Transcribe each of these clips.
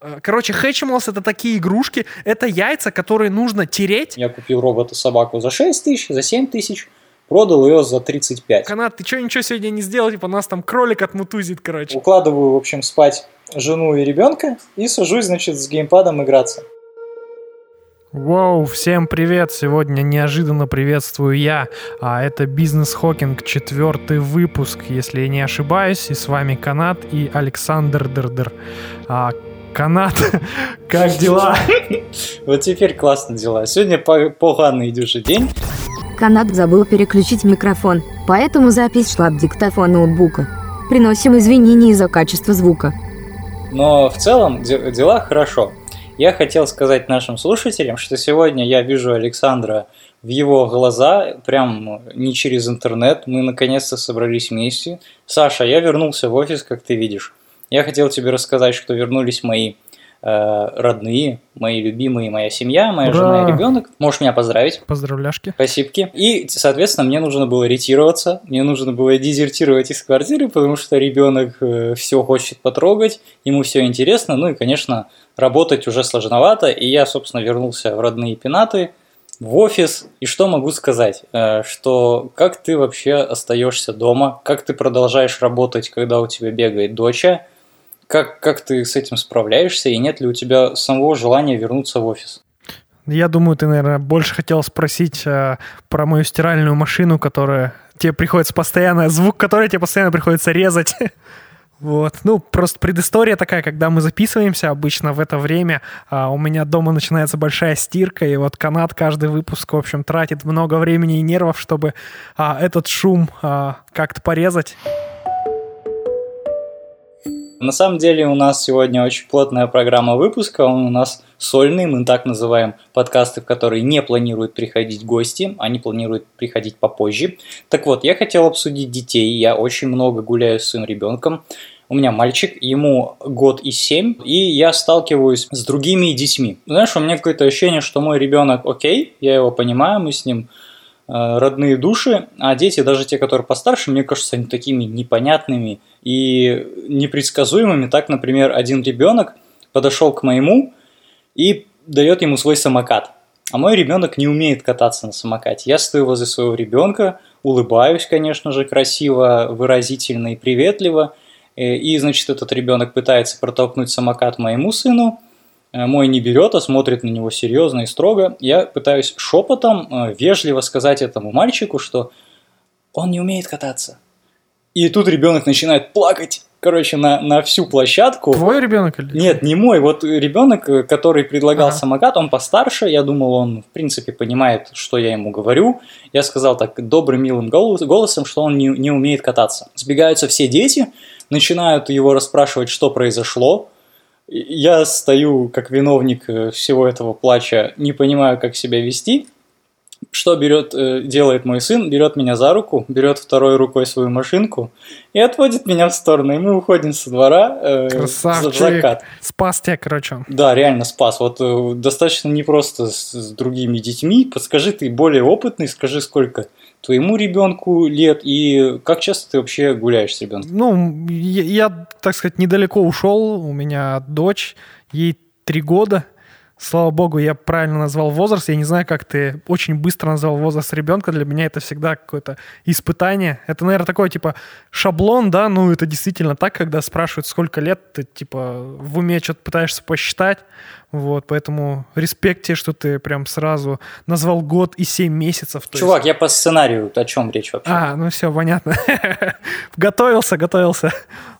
Э, короче, Hatchimals это такие игрушки, это яйца, которые нужно тереть. Я купил робота-собаку за 6 тысяч, за 7 тысяч, продал ее за 35. Канат, ты что, ничего сегодня не сделал? Типа нас там кролик отмутузит, короче. Укладываю, в общем, спать жену и ребенка и сажусь, значит, с геймпадом играться. Вау, всем привет! Сегодня неожиданно приветствую я. А это Бизнес Хокинг, четвертый выпуск, если я не ошибаюсь. И с вами Канат и Александр Дердер. А, Канат, как дела? Вот теперь классно дела. Сегодня поганый идущий день. Канат забыл переключить микрофон, поэтому запись шла в диктофон ноутбука. Приносим извинения из-за качества звука. Но в целом дела хорошо. Я хотел сказать нашим слушателям, что сегодня я вижу Александра в его глаза, прям не через интернет. Мы наконец-то собрались вместе. Саша, я вернулся в офис, как ты видишь. Я хотел тебе рассказать, что вернулись мои э, родные, мои любимые, моя семья, моя Ура! жена и ребенок. Можешь меня поздравить. Поздравляшки. Спасибо. И, соответственно, мне нужно было ретироваться, мне нужно было дезертировать из квартиры, потому что ребенок э, все хочет потрогать, ему все интересно, ну и, конечно, работать уже сложновато, и я, собственно, вернулся в родные пенаты, в офис. И что могу сказать? Э, что как ты вообще остаешься дома, как ты продолжаешь работать, когда у тебя бегает доча, как, как ты с этим справляешься, и нет ли у тебя самого желания вернуться в офис? Я думаю, ты, наверное, больше хотел спросить э, про мою стиральную машину, которая тебе приходится постоянно, звук который тебе постоянно приходится резать. Вот. Ну, просто предыстория такая, когда мы записываемся обычно в это время, а, у меня дома начинается большая стирка, и вот канат каждый выпуск, в общем, тратит много времени и нервов, чтобы а, этот шум а, как-то порезать. На самом деле у нас сегодня очень плотная программа выпуска, он у нас сольный, мы так называем подкасты, в которые не планируют приходить гости, они планируют приходить попозже. Так вот, я хотел обсудить детей, я очень много гуляю с своим ребенком, у меня мальчик, ему год и семь, и я сталкиваюсь с другими детьми. Знаешь, у меня какое-то ощущение, что мой ребенок окей, я его понимаю, мы с ним родные души, а дети, даже те, которые постарше, мне кажется, они такими непонятными и непредсказуемыми. Так, например, один ребенок подошел к моему и дает ему свой самокат. А мой ребенок не умеет кататься на самокате. Я стою возле своего ребенка, улыбаюсь, конечно же, красиво, выразительно и приветливо. Э, и, значит, этот ребенок пытается протолкнуть самокат моему сыну – Э, мой не берет, а смотрит на него серьезно и строго. Я пытаюсь шепотом э, вежливо сказать этому мальчику, что он не умеет кататься. И тут ребенок начинает плакать. Короче, на, на всю площадку. Твой ребенок или? Нет, не мой. Вот ребенок, э, который предлагал ага. самокат, он постарше. Я думал, он, в принципе, понимает, что я ему говорю. Я сказал так добрым, милым голосом, что он не, не умеет кататься. Сбегаются все дети, начинают его расспрашивать, что произошло я стою как виновник э, всего этого плача, не понимаю, как себя вести. Что берет, э, делает мой сын? Берет меня за руку, берет второй рукой свою машинку и отводит меня в сторону. И мы уходим со двора э, Красавчик. в закат. Спас тебя, короче. Да, реально спас. Вот э, достаточно непросто с, с другими детьми. Подскажи, ты более опытный, скажи, сколько твоему ребенку лет и как часто ты вообще гуляешь с ребенком? Ну, я, я так сказать, недалеко ушел. У меня дочь, ей три года. Слава богу, я правильно назвал возраст. Я не знаю, как ты очень быстро назвал возраст ребенка. Для меня это всегда какое-то испытание. Это, наверное, такой, типа, шаблон, да, ну, это действительно так, когда спрашивают, сколько лет, ты, типа, в уме что-то пытаешься посчитать. Вот, поэтому респект тебе, что ты прям сразу назвал год и семь месяцев. Чувак, есть... я по сценарию, о чем речь вообще? А, ну все, понятно. готовился, готовился.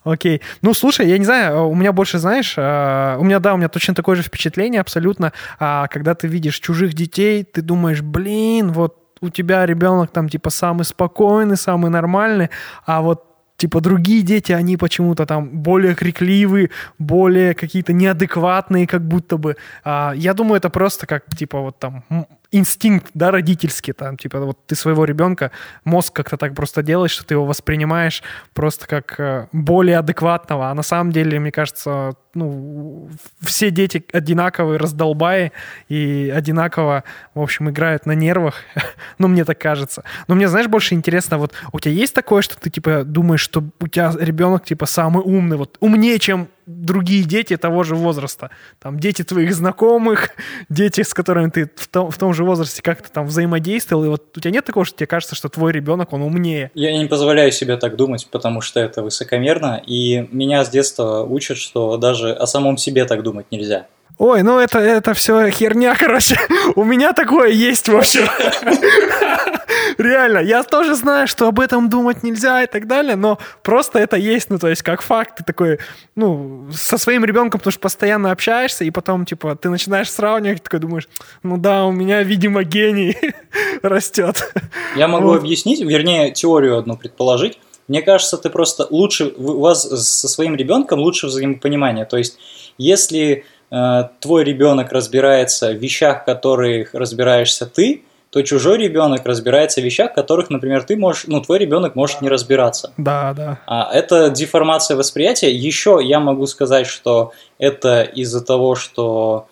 Окей. Ну, слушай, я не знаю, у меня больше, знаешь, а, у меня, да, у меня точно такое же впечатление абсолютно, а, когда ты видишь чужих детей, ты думаешь, блин, вот у тебя ребенок там типа самый спокойный, самый нормальный, а вот типа другие дети, они почему-то там более крикливые, более какие-то неадекватные, как будто бы. А, я думаю, это просто как типа вот там инстинкт, да, родительский, там, типа, вот ты своего ребенка, мозг как-то так просто делает, что ты его воспринимаешь просто как э, более адекватного, а на самом деле, мне кажется, ну, все дети одинаковые, раздолбаи, и одинаково, в общем, играют на нервах, ну, мне так кажется. Но мне, знаешь, больше интересно, вот у тебя есть такое, что ты, типа, думаешь, что у тебя ребенок, типа, самый умный, вот умнее, чем другие дети того же возраста. Там дети твоих знакомых, дети, с которыми ты в том, в том же возрасте как-то там взаимодействовал, и вот у тебя нет такого, что тебе кажется, что твой ребенок, он умнее? Я не позволяю себе так думать, потому что это высокомерно, и меня с детства учат, что даже о самом себе так думать нельзя. Ой, ну это, это все херня, короче. У меня такое есть, в общем. Реально, я тоже знаю, что об этом думать нельзя и так далее, но просто это есть, ну, то есть как факт, ты такой, ну, со своим ребенком, потому что постоянно общаешься, и потом, типа, ты начинаешь сравнивать, такой думаешь, ну да, у меня, видимо, гений растет. Я могу вот. объяснить, вернее, теорию одну предположить. Мне кажется, ты просто лучше, у вас со своим ребенком лучше взаимопонимание. То есть, если твой ребенок разбирается в вещах, в которых разбираешься ты, то чужой ребенок разбирается в вещах, в которых, например, ты можешь, ну, твой ребенок может не разбираться. Да, да. А это деформация восприятия. Еще я могу сказать, что это из-за того, что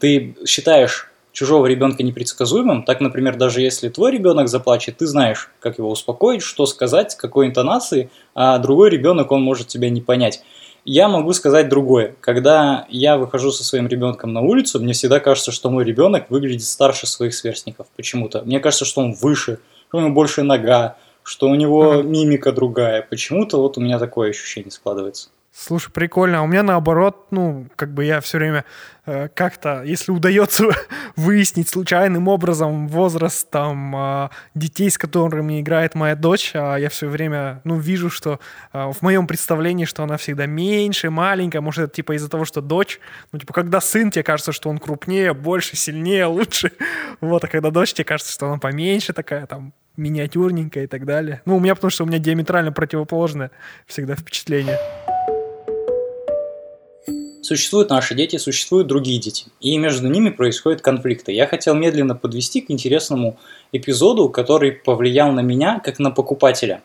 ты считаешь чужого ребенка непредсказуемым. Так, например, даже если твой ребенок заплачет, ты знаешь, как его успокоить, что сказать, какой интонации, а другой ребенок, он может тебя не понять. Я могу сказать другое. Когда я выхожу со своим ребенком на улицу, мне всегда кажется, что мой ребенок выглядит старше своих сверстников почему-то. Мне кажется, что он выше, что у него больше нога, что у него мимика другая. Почему-то вот у меня такое ощущение складывается. Слушай, прикольно. А у меня наоборот, ну, как бы я все время э, как-то, если удается выяснить случайным образом возраст там э, детей, с которыми играет моя дочь, а я все время, ну, вижу, что э, в моем представлении, что она всегда меньше, маленькая, может, это типа из-за того, что дочь, ну, типа, когда сын, тебе кажется, что он крупнее, больше, сильнее, лучше, вот, а когда дочь, тебе кажется, что она поменьше такая, там, миниатюрненькая и так далее. Ну, у меня потому что у меня диаметрально противоположное всегда впечатление. Существуют наши дети, существуют другие дети, и между ними происходят конфликты. Я хотел медленно подвести к интересному эпизоду, который повлиял на меня как на покупателя.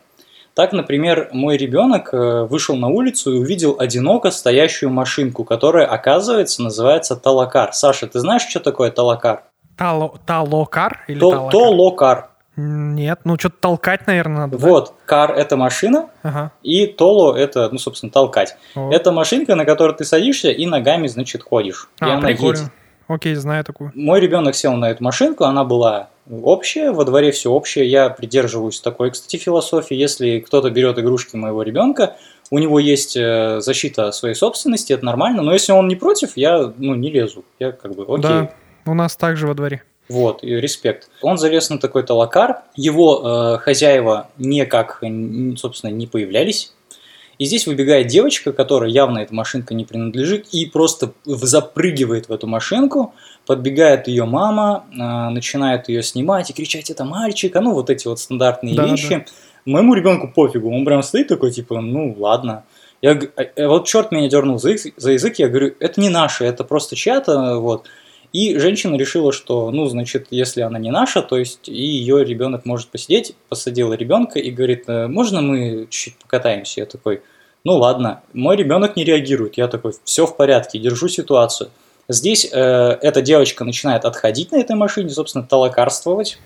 Так, например, мой ребенок э, вышел на улицу и увидел одиноко стоящую машинку, которая, оказывается, называется талакар. Саша, ты знаешь, что такое талакар? Тало, талокар или То, талакар? Толокар. Нет, ну что-то толкать, наверное, надо. Вот, кар это машина, ага. и толо это, ну, собственно, толкать. О. Это машинка, на которой ты садишься и ногами, значит, ходишь. А, и она прикольно. Едет. Окей, знаю такую. Мой ребенок сел на эту машинку, она была общая, во дворе все общее. Я придерживаюсь такой, кстати, философии. Если кто-то берет игрушки моего ребенка, у него есть э, защита своей собственности, это нормально. Но если он не против, я ну, не лезу. Я как бы окей. Да, у нас также во дворе. Вот, и респект. Он залез на такой талакар, его э, хозяева никак, собственно, не появлялись. И здесь выбегает девочка, которая явно эта машинка не принадлежит, и просто запрыгивает в эту машинку, подбегает ее мама, э, начинает ее снимать и кричать, это мальчик, а ну вот эти вот стандартные да, вещи. Да. Моему ребенку пофигу, он прям стоит такой, типа, ну ладно. Я, э, вот черт меня дернул за язык, за язык, я говорю, это не наше, это просто чья-то, вот. И женщина решила, что, ну, значит, если она не наша, то есть и ее ребенок может посидеть, посадила ребенка и говорит, «Э, можно мы чуть-чуть покатаемся? Я такой, ну ладно, мой ребенок не реагирует, я такой, все в порядке, держу ситуацию. Здесь э, эта девочка начинает отходить на этой машине, собственно, толокарствовать,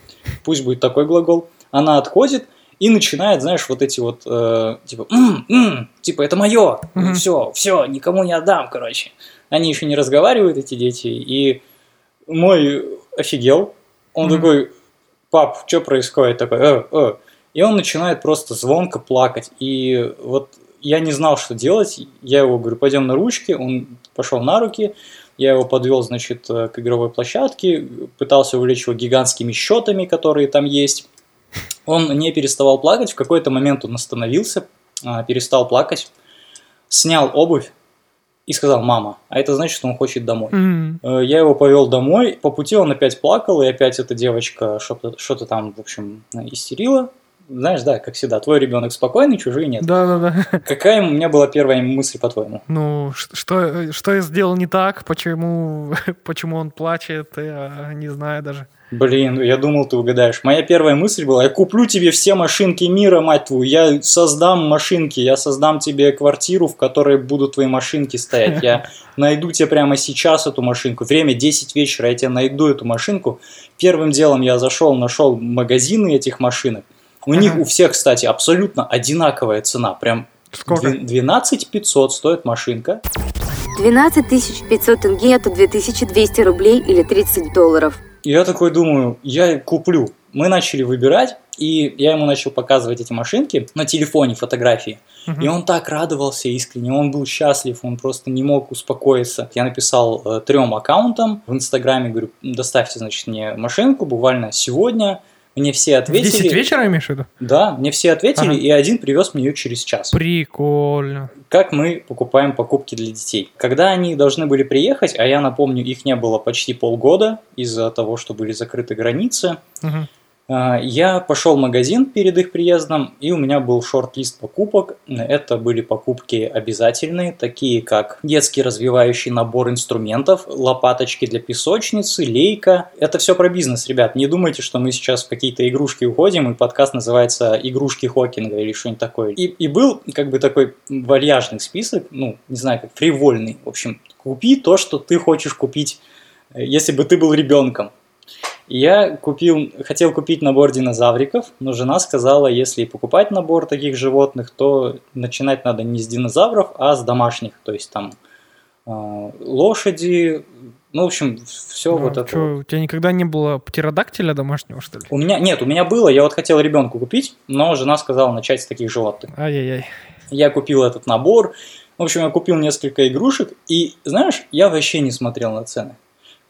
пусть будет такой глагол. Она отходит и начинает, знаешь, вот эти вот, э, типа, м-м, м-м", типа, это мое, mm-hmm. все, все, никому не отдам, короче. Они еще не разговаривают, эти дети, и мой офигел. Он mm-hmm. такой, пап, что происходит? Такой, э, э. И он начинает просто звонко плакать. И вот я не знал, что делать. Я его говорю, пойдем на ручки. Он пошел на руки. Я его подвел, значит, к игровой площадке. Пытался увлечь его гигантскими счетами, которые там есть. Он не переставал плакать. В какой-то момент он остановился, а, перестал плакать. Снял обувь, и сказал «мама», а это значит, что он хочет домой. Mm-hmm. Я его повел домой, по пути он опять плакал, и опять эта девочка что-то, что-то там, в общем, истерила. Знаешь, да, как всегда, твой ребенок спокойный, чужие нет. Да, да, да. Какая у меня была первая мысль, по-твоему? Ну, что, что я сделал не так, почему, почему он плачет, я не знаю даже. Блин, я думал, ты угадаешь. Моя первая мысль была, я куплю тебе все машинки мира, мать твою. Я создам машинки, я создам тебе квартиру, в которой будут твои машинки стоять. Я найду тебе прямо сейчас эту машинку. Время 10 вечера, я тебе найду эту машинку. Первым делом я зашел, нашел магазины этих машинок. У них у всех, кстати, абсолютно одинаковая цена. Прям Сколько? 12 500 стоит машинка. 12 500 тенге – это 2200 рублей или 30 долларов. И я такой думаю, я куплю. Мы начали выбирать, и я ему начал показывать эти машинки на телефоне фотографии. Мгм. И он так радовался искренне, он был счастлив, он просто не мог успокоиться. Я написал э, трем аккаунтам в Инстаграме, говорю, доставьте, значит, мне машинку буквально сегодня. Мне все В 10 ответили. вечера имеешь в виду? Да, мне все ответили, Ага. и один привез мне ее через час. Прикольно. Как мы покупаем покупки для детей? Когда они должны были приехать, а я напомню, их не было почти полгода из-за того, что были закрыты границы, Мгм. А, Я пошел в магазин перед их приездом, и у меня был шорт-лист покупок. Это были покупки обязательные, такие как детский развивающий набор инструментов, лопаточки для песочницы, лейка. Это все про бизнес, ребят. Не думайте, что мы сейчас в какие-то игрушки уходим, и подкаст называется «Игрушки Хокинга» или что-нибудь такое. И, и был как бы такой вальяжный список, ну, не знаю, как фривольный. В общем, купи то, что ты хочешь купить, если бы ты был ребенком. И Я купил, хотел купить набор динозавриков, но жена сказала, если покупать набор таких животных, то начинать надо не с динозавров, а с домашних, то есть там э, лошади, ну, в общем, все Ну, вот это. вот. У тебя никогда не было птеродактиля домашнего, что ли? У меня, нет, у меня было, я вот хотел ребенку купить, но жена сказала начать с таких животных. Ай-яй-яй. Я купил этот набор, в общем, я купил несколько игрушек, и, знаешь, я вообще не смотрел на цены.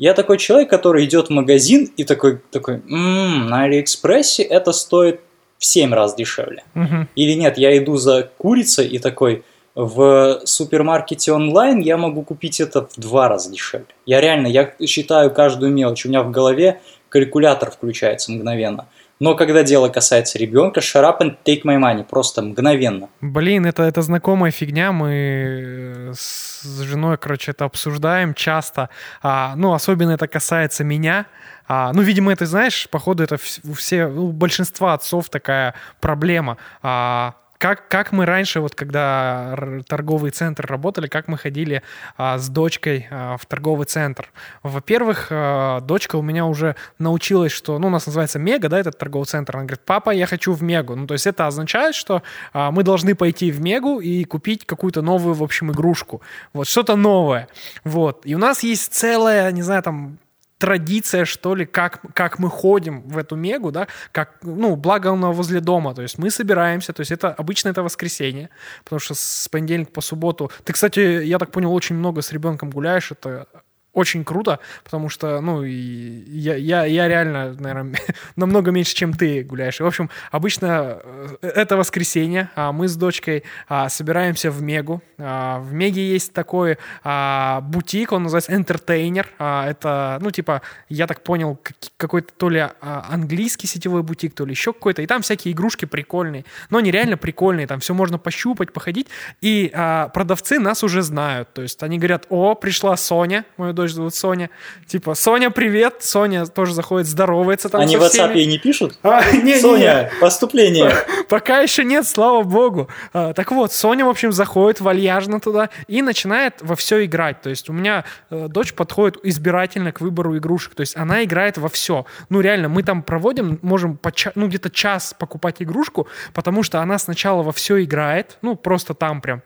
Я такой человек, который идет в магазин и такой, такой, «М, на Алиэкспрессе это стоит в 7 раз дешевле. Мгм. Или нет, я иду за курицей и такой, в супермаркете онлайн я могу купить это в два раза дешевле. Я реально, я считаю каждую мелочь. У меня в голове калькулятор включается мгновенно. Но когда дело касается ребенка, shut up and take my money. Просто мгновенно. Блин, это, это знакомая фигня. Мы э, с женой, короче, это обсуждаем часто. А, ну, особенно это касается меня. А, ну, видимо, это, знаешь, походу, это все, у большинства отцов такая проблема. А, как, как мы раньше, вот когда торговый центр работали, как мы ходили а, с дочкой а, в торговый центр. Во-первых, а, дочка у меня уже научилась, что, ну, у нас называется Мега, да, этот торговый центр. Она говорит, папа, я хочу в Мегу. Ну, то есть это означает, что а, мы должны пойти в Мегу и купить какую-то новую, в общем, игрушку. Вот, что-то новое. Вот. И у нас есть целая, не знаю, там, традиция, что ли, как, как мы ходим в эту мегу, да, как, ну, благо она возле дома, то есть мы собираемся, то есть это обычно это воскресенье, потому что с понедельника по субботу, ты, кстати, я так понял, очень много с ребенком гуляешь, это очень круто, потому что, ну, я, я, я реально, наверное, намного меньше, чем ты гуляешь. И, в общем, обычно э, это воскресенье, а мы с дочкой а, собираемся в Мегу. А, в Меге есть такой а, бутик, он называется Entertainer. А, это, ну, типа, я так понял, как- какой-то то ли а, английский сетевой бутик, то ли еще какой-то. И там всякие игрушки прикольные. Но они реально прикольные, там все можно пощупать, походить. И а, продавцы нас уже знают. То есть они говорят, о, пришла Соня, мою дочь зовут Соня. Типа, Соня, привет. Соня тоже заходит, здоровается там Они в. WhatsApp ей не пишут? А, не, не, не. Соня, поступление. Пока еще нет, слава богу. А, так вот, Соня, в общем, заходит вальяжно туда и начинает во все играть. То есть у меня э, дочь подходит избирательно к выбору игрушек. То есть она играет во все. Ну, реально, мы там проводим, можем по ча- ну, где-то час покупать игрушку, потому что она сначала во все играет, ну, просто там прям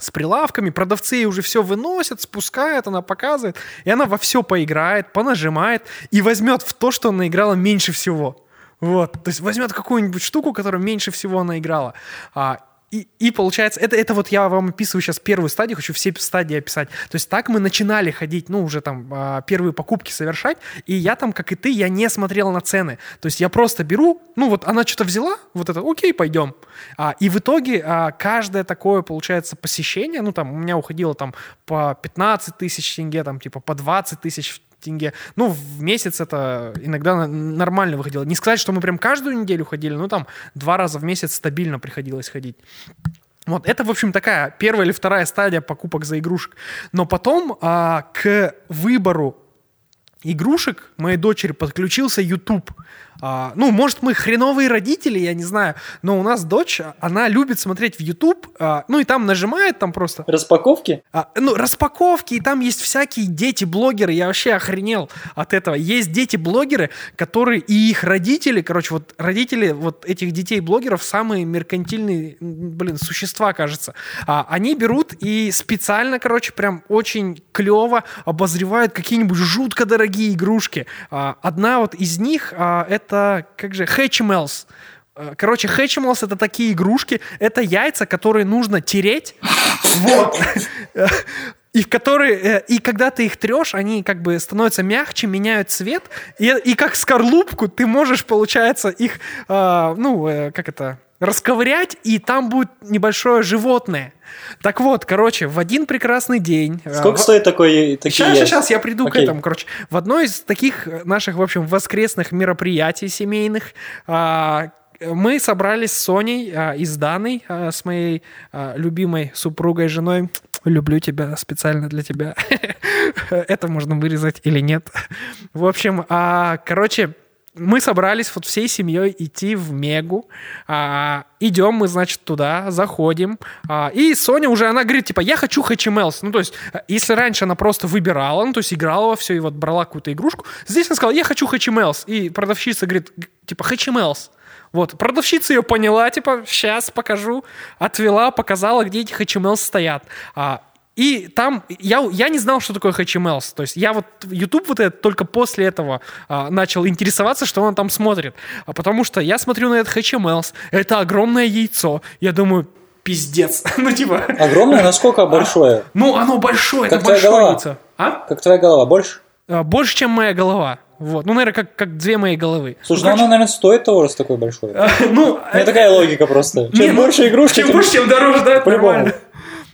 с прилавками, продавцы ей уже все выносят, спускают, она показывает, и она во все поиграет, понажимает и возьмет в то, что она играла меньше всего. Вот, то есть возьмет какую-нибудь штуку, которую меньше всего она играла. А, и, и получается, это, это вот я вам описываю сейчас первую стадию, хочу все стадии описать. То есть так мы начинали ходить, ну, уже там а, первые покупки совершать, и я там, как и ты, я не смотрел на цены. То есть я просто беру, ну, вот она что-то взяла, вот это, окей, пойдем. А, и в итоге а, каждое такое, получается, посещение, ну, там, у меня уходило там по 15 тысяч тенге, там, типа, по 20 тысяч тенге. Ну, в месяц это иногда нормально выходило. Не сказать, что мы прям каждую неделю ходили, но там два раза в месяц стабильно приходилось ходить. Вот, это, в общем, такая первая или вторая стадия покупок за игрушек. Но потом а, к выбору игрушек моей дочери подключился YouTube. А, ну, может, мы хреновые родители, я не знаю, но у нас дочь, она любит смотреть в YouTube, а, ну, и там нажимает там просто... Распаковки? А, ну, распаковки, и там есть всякие дети-блогеры, я вообще охренел от этого. Есть дети-блогеры, которые и их родители, короче, вот родители вот этих детей-блогеров самые меркантильные, блин, существа, кажется. А, они берут и специально, короче, прям очень клево обозревают какие-нибудь жутко дорогие игрушки. А, одна вот из них а, это, как же, Hatchimals. А, Короче, Hatchimals это такие игрушки, это яйца, которые нужно тереть. Вот. И в которые, э, и когда ты их трешь, они как бы становятся мягче, меняют цвет, и, и как скорлупку ты можешь, получается, их, э, ну, э, как это, расковырять, и там будет небольшое животное. Так вот, короче, в один прекрасный день... э, Сколько в- стоит такой такие Сейчас, яйца? сейчас, я приду Окей. к этому. Короче, в одной из таких э, наших, в общем, воскресных мероприятий семейных а, мы собрались с Соней а, и с Даной, а, с моей а, любимой супругой, женой. Люблю тебя специально для тебя. Это можно вырезать или нет. В общем, короче, мы собрались вот всей семьей идти в Мегу. А, идем мы, значит, туда, заходим. А, и Соня уже, она говорит, типа, я хочу HMLs. Ну, то есть, если раньше она просто выбирала, ну, то есть, играла во все и вот брала какую-то игрушку, здесь она сказала, я хочу HMLs. И продавщица говорит, типа, HMLs. Вот, продавщица ее поняла, типа, сейчас покажу, отвела, показала, где эти HMLs стоят. А, и там я, я не знал, что такое HMLs. То есть я вот YouTube вот это только после этого а, начал интересоваться, что он там смотрит. А потому что я смотрю на этот HMLs, это огромное яйцо. Я думаю, пиздец. ну, типа, Огромное? Насколько большое? ну, оно большое, Как это твоя большое голова. яйцо. А? Как твоя голова? Больше? А, Больше, чем моя голова. Вот. Ну, наверное, как, как две мои головы. Слушай, Ну, ну оно, наверное, стоит того, раз такой большой. ну, меня такая логика просто. Чем ну, больше игрушки, Чем тем- больше, тем дороже, да, это По-любому.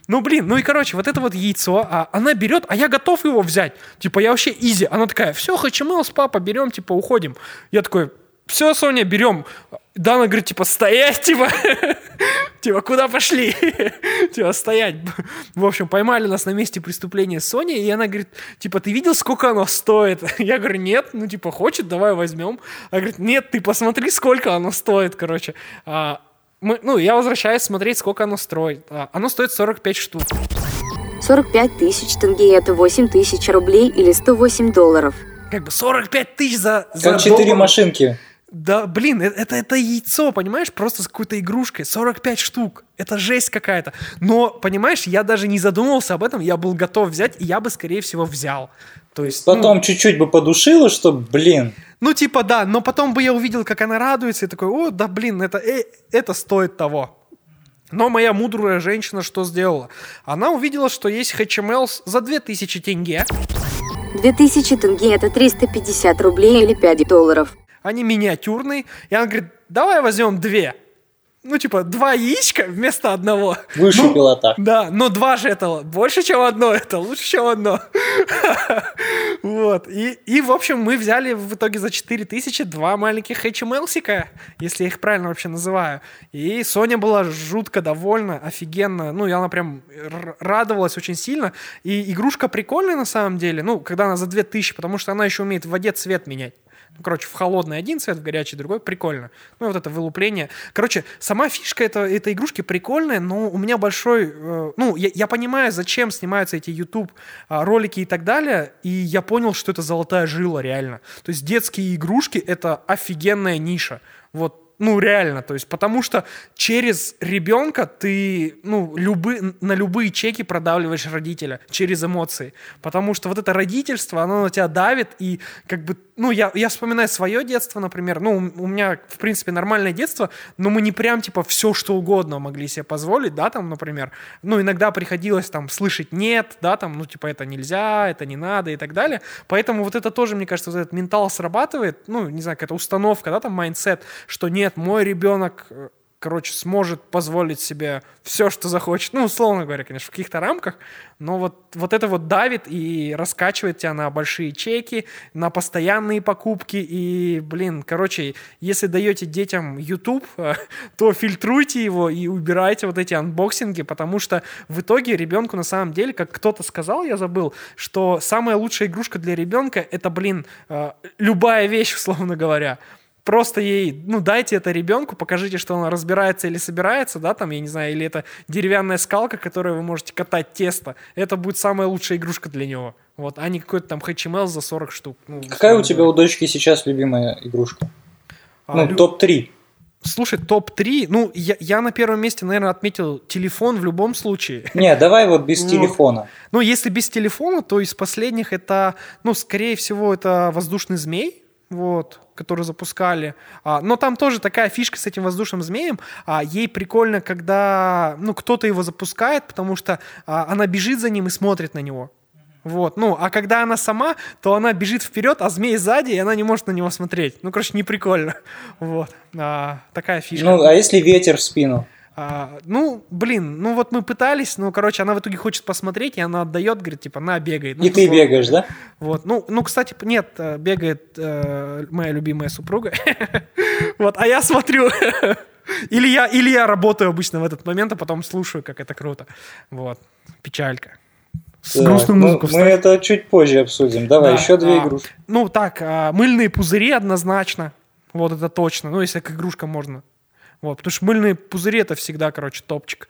Ну, блин, ну и, короче, вот это вот яйцо, а, она берет, а я готов его взять. Типа, я вообще изи. Она такая, все, HMLs, папа, берем, типа, уходим. Я такой, все, Соня, берем. Дана говорит, типа, стоять, типа, типа, куда пошли? типа, стоять. В общем, поймали нас на месте преступления с Соней, и она говорит, типа, ты видел, сколько оно стоит? Я говорю, нет, ну, типа, хочет, давай возьмем. Она говорит, нет, ты посмотри, сколько оно стоит, короче. А, мы, ну, я возвращаюсь смотреть, сколько оно стоит. А, оно стоит 45 штук. 45 тысяч тенге – это 8 тысяч рублей или 108 долларов. Как бы 45 тысяч за, за Как четыре доллар. машинки. Да, блин, э- это, это яйцо, понимаешь, просто с какой-то игрушкой. 45 штук. Это жесть какая-то. Но, понимаешь, я даже не задумывался об этом, я был готов взять, и я бы, скорее всего, взял. То есть, ну, Потом чуть-чуть бы подушила, что, блин, ну, типа, да, но потом бы я увидел, как она радуется, и такой, о, да, блин, это, э, это стоит того. Но моя мудрая женщина что сделала? Она увидела, что есть HMLs за 2000 тенге. 2000 тенге – это 350 рублей или 5 долларов. Они миниатюрные. И она говорит, давай возьмем две. Ну, типа, два яичка вместо одного. выше Ну, пилота. Да, но два же это больше, чем одно, это лучше, чем одно. Вот. И, и, в общем, мы взяли в итоге за 4000 два маленьких HML-сика, если я их правильно вообще называю. И Соня была жутко довольна, офигенно. Ну, и она прям радовалась очень сильно. И игрушка прикольная на самом деле. Ну, когда она за 2000, потому что она еще умеет в воде цвет менять. Короче, в холодный один цвет, в горячий другой. Прикольно. Ну, вот это вылупление. Короче, сама фишка это, этой игрушки прикольная, но у меня большой... э, ну, я, я понимаю, зачем снимаются эти YouTube а, ролики и так далее, и я понял, что это золотая жила, реально. То есть детские игрушки — это офигенная ниша. Вот ну, реально, то есть, потому что через ребенка ты, ну, любы, на любые чеки продавливаешь родителя через эмоции. Потому что вот это родительство, оно на тебя давит, и как бы, ну, я, я вспоминаю свое детство, например, ну, у меня, в принципе, нормальное детство, но мы не прям, типа, все, что угодно могли себе позволить, да, там, например. Ну, иногда приходилось, там, слышать «нет», да, там, ну, типа, это нельзя, это не надо и так далее. Поэтому вот это тоже, мне кажется, вот этот mental срабатывает, ну, не знаю, какая-то установка, да, там, mindset, что нет, мой ребенок, э, короче, сможет позволить себе все, что захочет. Ну, условно говоря, конечно, в каких-то рамках, но вот, вот это вот давит и раскачивает тебя на большие чеки, на постоянные покупки, и, блин, короче, если даете детям YouTube, э, то фильтруйте его и убирайте вот эти unboxing и, потому что в итоге ребенку на самом деле, как кто-то сказал, я забыл, что самая лучшая игрушка для ребенка это, блин, э, любая вещь, условно говоря. Просто ей, ну, дайте это ребенку, покажите, что она разбирается или собирается, да, там, я не знаю, или это деревянная скалка, которой вы можете катать тесто. Это будет самая лучшая игрушка для него. Вот, а не какой-то там HTML за 40 штук. Ну, Какая у тебя у дочки сейчас любимая игрушка? А, ну, лю- топ-3. Слушай, топ-3, ну, я, я на первом месте, наверное, отметил телефон в любом случае. Не, давай вот без Ну. телефона. Ну, если без телефона, то из последних это, ну, скорее всего, это воздушный змей, вот, который запускали. А, но там тоже такая фишка с этим воздушным змеем. А, ей прикольно, когда, ну, кто-то его запускает, потому что а, она бежит за ним и смотрит на него. Вот, ну, а когда она сама, то она бежит вперед, а змей сзади, и она не может на него смотреть. Ну, короче, не прикольно. Вот, а, такая фишка. Ну, а если ветер в спину? А, ну, блин, ну вот мы пытались, ну, короче, она в итоге хочет посмотреть, и она отдает, говорит, типа, на, бегай. Ну, И ты бегаешь, да? Вот, ну, ну, кстати, нет, э, бегает э, моя любимая супруга, вот, а я смотрю, или я, или я работаю обычно в этот момент, а потом слушаю, как это круто, вот, печалька. С Так, грустную мы- музыку мы, вставь. это чуть позже обсудим. Давай, Да, еще две а, игрушки. Ну, так, а, мыльные пузыри однозначно. Вот это точно. Ну, если к игрушкам можно. Вот, потому что мыльные пузыри это всегда, короче, топчик.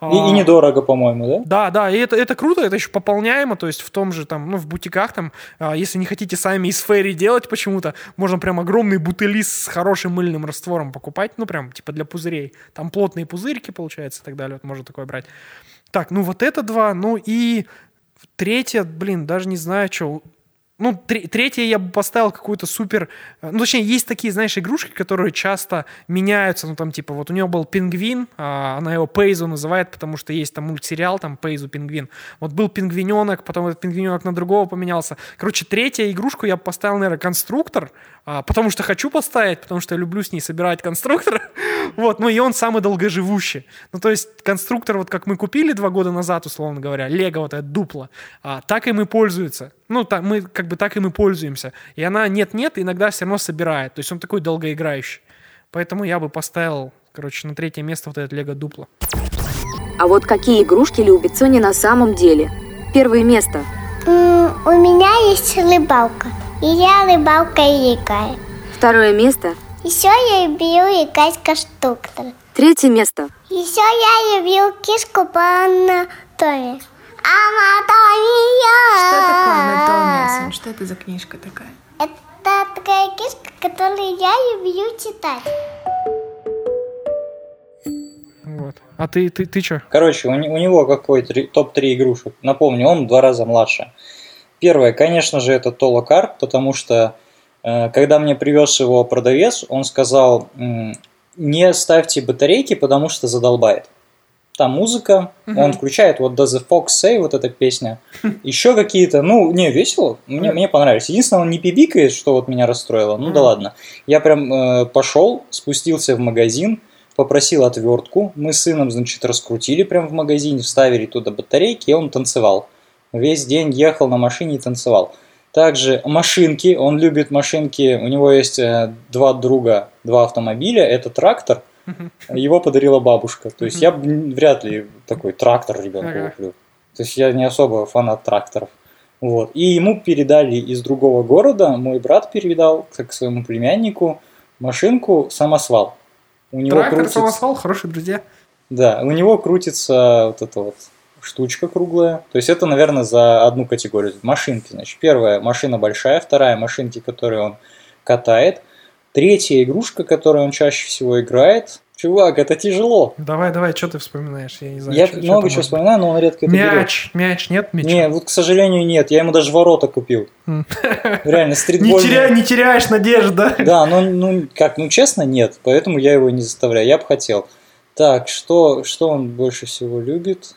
И, А, и недорого, по-моему, да? Да, да, и это, это круто, это еще пополняемо, то есть в том же там, ну, в бутиках там, а, если не хотите сами из ферри делать почему-то, можно прям огромные бутыли с хорошим мыльным раствором покупать, ну, прям типа для пузырей. Там плотные пузырики, получается, и так далее, вот можно такое брать. Так, ну, вот это два, ну, и третье, блин, даже не знаю, что... Ну, тре- третье я бы поставил какую-то супер... э, Ну, точнее, есть такие, знаешь, игрушки, которые часто меняются. Ну, там, типа, вот у него был пингвин, а, она его Пейзу называет, потому что есть там мультсериал, там, Пейзу пингвин. Вот был пингвиненок, потом этот пингвиненок на другого поменялся. Короче, третья игрушку я бы поставил, наверное, конструктор, а, потому что хочу поставить, потому что я люблю с ней собирать конструктор. Вот, ну и он самый долгоживущий. Ну, то есть конструктор, вот как мы купили два года назад, условно говоря, Лего вот это дупло, а, так им и пользуется. Ну, та- мы как бы так им и пользуемся. И она нет-нет, иногда все равно собирает. То есть он такой долгоиграющий. Поэтому я бы поставил, короче, на третье место вот этот Лего дупло. А вот какие игрушки любит Соня на самом деле? Первое место. У меня есть рыбалка. И я рыбалка играю. Второе место. Еще я люблю играть конструктор. Третье место. Еще я люблю кишку по анатомии. Анатомия! Что такое анатомия? Что это за книжка такая? Это такая кишка, которую я люблю читать. Вот. А ты, ты, ты что? Короче, у, у него какой топ-3 игрушек. Напомню, он в два раза младше. Первое, конечно же, это Тола Карп, потому что э, когда мне привез его продавец, он сказал, не ставьте батарейки, потому что задолбает. Там музыка, он включает вот Does the Fox Say, вот эта песня. Еще какие-то, ну, не, весело, мне, мне понравилось. Единственное, он не пибикает, что вот меня расстроило. Ну да Мгм. ладно. Я прям э, пошел, спустился в магазин, попросил отвертку. Мы с сыном, значит, раскрутили прям в магазине, вставили туда батарейки, и он танцевал. Весь день ехал на машине и танцевал. Также машинки, он любит машинки. У него есть э, два друга, два автомобиля. Это трактор, его подарила бабушка. То есть я вряд ли такой трактор ребенку Ага. куплю. То есть я не особо фанат тракторов. Вот. И ему передали из другого города, мой брат передал к своему племяннику машинку самосвал. У него Трактор, крутится, самосвал, хорошие друзья. да, у него крутится вот эта вот штучка круглая. То есть это, наверное, за одну категорию. Машинки, значит. Первая машина большая, вторая машинки, которые он катает. Третья игрушка, которую он чаще всего играет. Чувак, это тяжело. Давай, давай, что ты вспоминаешь? Я не знаю. Я чё много чего вспоминаю, но он редко это берет. Мяч, мяч, нет мяча? Не, вот, к сожалению, нет. Я ему даже ворота купил. Реально, Не, стритбольные. теряй, не теряешь надежд, да? Да, ну, ну, как, ну, честно, нет. Поэтому я его не заставляю. Я бы хотел. Так, что, что он больше всего любит?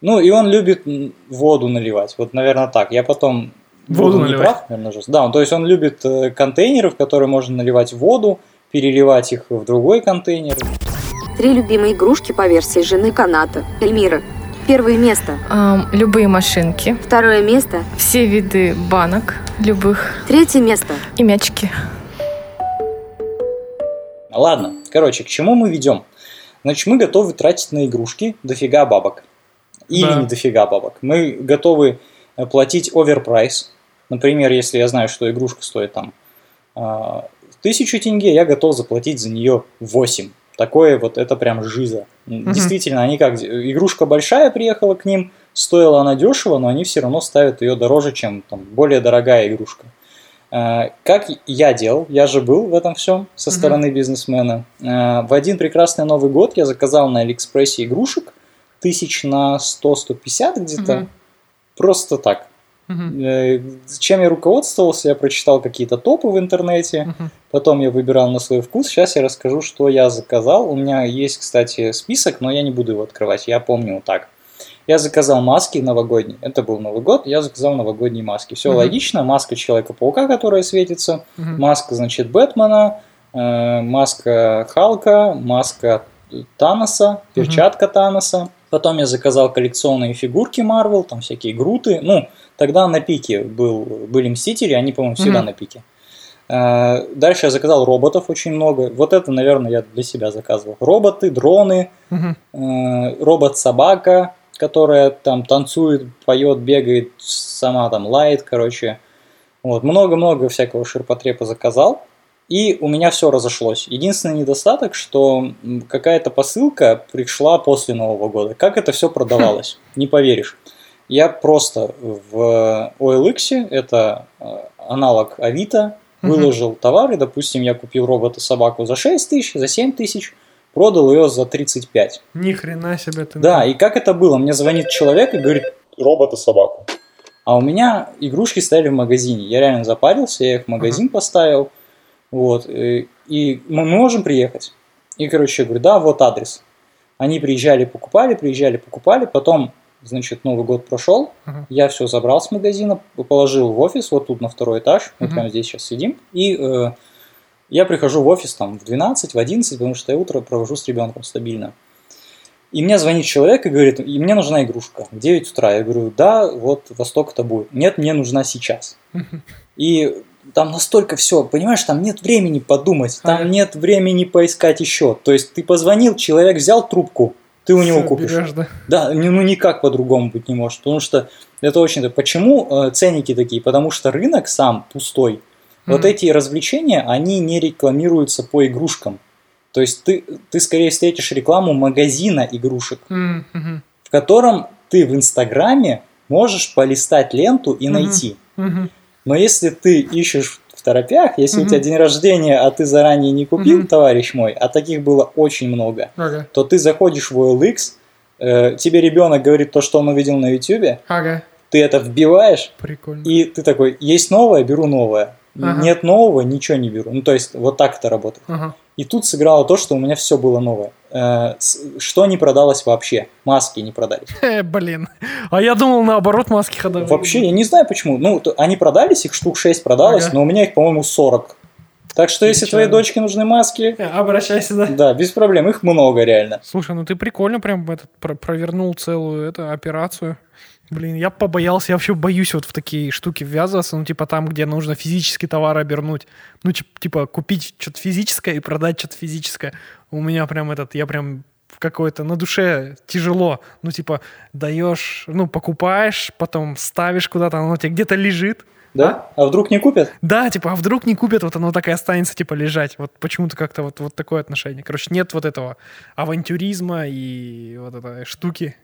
Ну, и он любит воду наливать. Вот, наверное, так. Я потом... Воду наливать? прав, наверное, жестко. Да, он- то есть он любит э, контейнеры, в которые можно наливать воду, переливать их в другой контейнер. Три любимые игрушки по версии жены Каната. Эльмира. Первое место. Ам, любые машинки, Второе место. все виды банок, любых Третье место. и мячики. Ладно, короче, к чему мы ведем? Значит, мы готовы тратить на игрушки дофига бабок. Или Да. не дофига бабок. Мы готовы э, платить оверпрайс. Например, если я знаю, что игрушка стоит там а, тысячу тенге я готов заплатить за нее 8. Такое вот, это прям жиза. Действительно, они как, игрушка большая приехала к ним, стоила она дешево, но они все равно ставят ее дороже, чем там, более дорогая игрушка. Э, Как я делал, я же был в этом всем со стороны бизнесмена. Э, В один прекрасный Новый год я заказал на Алиэкспрессе игрушек тысяч на 100-150 где-то. Мгм. Просто так. Э, Чем я руководствовался, я прочитал какие-то топы в интернете, Мгм. потом я выбирал на свой вкус. Сейчас я расскажу, что я заказал. У меня есть, кстати, список, но я не буду его открывать, я помню так. Я заказал маски новогодние. Это был Новый год, я заказал новогодние маски. Все Мгм. логично. Маска Человека-паука, которая светится. Мгм. Маска, значит, Бэтмена. э, маска Халка. Маска Таноса. Перчатка Таноса. Потом я заказал коллекционные фигурки Марвел, там всякие груты. Ну, тогда на пике был, были Мстители, они, по-моему, всегда Мгм. на пике. Э, Дальше я заказал роботов очень много. Вот это, наверное, я для себя заказывал. Роботы, дроны, э, робот-собака, которая там танцует, поет, бегает, сама там лает, короче. Вот, много-много всякого ширпотреба заказал. И у меня все разошлось. Единственный недостаток, что какая-то посылка пришла после Нового года. Как это все продавалось? Не поверишь. Я просто в OLX, это э, аналог Авито, Мгм. выложил товары. Допустим, я купил робота-собаку за 6 тысяч, за 7 тысяч, продал ее за 35. Ни хрена себе ты. Да, и как это было? Мне звонит человек и говорит, робота-собаку. А у меня игрушки стояли в магазине. Я реально запарился, я их в магазин поставил. Вот. э, И мы мы можем приехать. И, короче, я говорю, да, вот адрес. Они приезжали, покупали, приезжали, покупали. Потом, значит, Новый год прошел. Ага. Я все забрал с магазина, положил в офис, вот тут на второй этаж. Мы Мгм. прямо здесь сейчас сидим. И э, я прихожу в офис там в 12, в 11, потому что я утро провожу с ребенком стабильно. И мне звонит человек и говорит, и мне нужна игрушка в 9 утра. Я говорю, да, вот во столько-то будет. Нет, мне нужна сейчас. И там настолько все, понимаешь, там нет времени подумать, там нет времени поискать еще. То есть ты позвонил, человек взял трубку, ты у него купишь. берешь, да. Да, ну ну, никак по-другому быть не может. Потому что это очень... Почему э, ценники такие? Потому что рынок сам пустой. Вот Мгм. эти развлечения, они не рекламируются по игрушкам. То есть ты, ты скорее встретишь рекламу магазина игрушек, мгм. в котором ты в Инстаграме можешь полистать ленту и найти. Мгм. Но если ты ищешь торопях, если у Мгм. тебя день рождения, а ты заранее не купил, Мгм. товарищ мой, а таких было очень много, Ага. то ты заходишь в OLX, э, тебе ребенок говорит то, что он увидел на YouTube, Ага. ты это вбиваешь, Прикольно. и ты такой, есть новое, беру новое. Ага. Нет нового, ничего не беру. Ну, то есть, вот так это работает. Ага. И тут сыграло то, что у меня все было новое. Э, что не продалось вообще? Маски не продались. Э, блин. А я думал, наоборот, маски ходовые. Вообще, я не знаю почему. Ну, они продались, их штук 6 продалось, Ага. но у меня их, по-моему, 40. Так что, если твоей дочке нужны маски, Э, Обращайся, да. да, без проблем, их много реально. Слушай, ну ты прикольно прям этот про- провернул целую эту операцию. Блин, я побоялся, я вообще боюсь вот в такие штуки ввязываться, ну, типа там, где нужно физический товар обернуть. Ну, тип- типа купить что-то физическое и продать что-то физическое. У меня прям этот, я прям в какой-то на душе тяжело. Ну, типа, даешь, ну, покупаешь, потом ставишь куда-то, оно у тебя где-то лежит. Да? А вдруг не купят? Да, типа, а вдруг не купят, вот оно так и останется, типа, лежать. Вот почему-то как-то вот, вот такое отношение. Короче, нет вот этого авантюризма и вот этой штуки.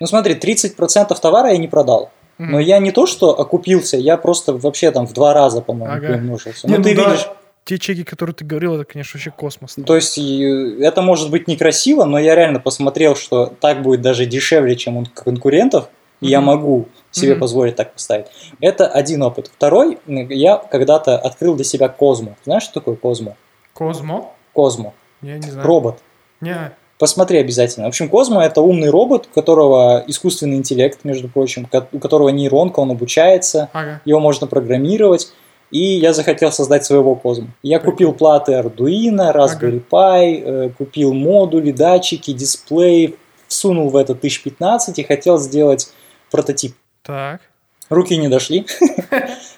Ну смотри, 30% товара я не продал. Мгм. Но я не то, что окупился, я просто вообще там в два раза, по-моему, Ага. приумножился. Не, Ну, ты да, видишь, Те чеки, которые ты говорил, это, конечно, вообще космос. то есть и это может быть некрасиво, но я реально посмотрел, что так будет даже дешевле, чем у конкурентов, и я могу себе Мгм. позволить так поставить. Это один опыт. Второй, я когда-то открыл для себя Козму. Знаешь, что такое Козму? Козмо? Козму. Я не знаю. Робот. Не. Посмотри обязательно. В общем, Козмо это умный робот, у которого искусственный интеллект, между прочим, у которого нейронка, он обучается, Ага. его можно программировать. И я захотел создать своего Козму. Я Прикольно. купил платы Arduino, Raspberry Pi, э, купил модули, датчики, дисплей, всунул в это 1015 и хотел сделать прототип. Так. Руки не дошли.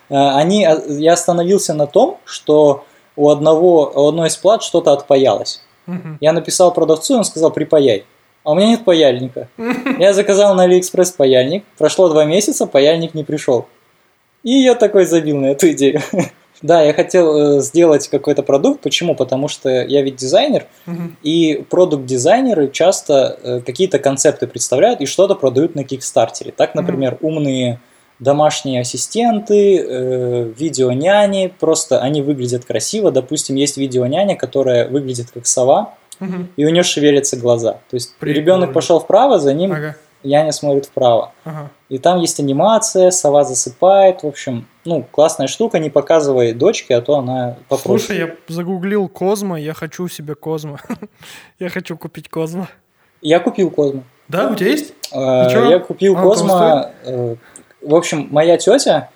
Э, Они, э, я остановился на том, что у одного, у одной из плат что-то отпаялось. Я написал продавцу, и он сказал, припаяй. А у меня нет паяльника. Я заказал на Алиэкспресс паяльник. Прошло два месяца, паяльник не пришел. И я такой забил на эту идею. Да, я хотел э, сделать какой-то продукт. Почему? Потому что я ведь дизайнер, Мгм. и продукт-дизайнеры часто э, какие-то концепты представляют и что-то продают на Kickstarter е. Так, например, умные домашние ассистенты, э, видеоняни, просто они выглядят красиво. Допустим, есть видеоняня, которая выглядит как сова, Мгм. и у нее шевелятся глаза. То есть Прикольно. ребенок пошел вправо, за ним Ага, няня смотрит вправо. ага. И там есть анимация, сова засыпает. В общем, ну, классная штука, не показывай дочке, а то она попросит. Слушай, я загуглил Козмо, я хочу себе Козмо. Я хочу купить Козмо. Я купил Козмо. Да, у тебя есть? Э? Я купил А, Козмо. э, В общем, моя тетя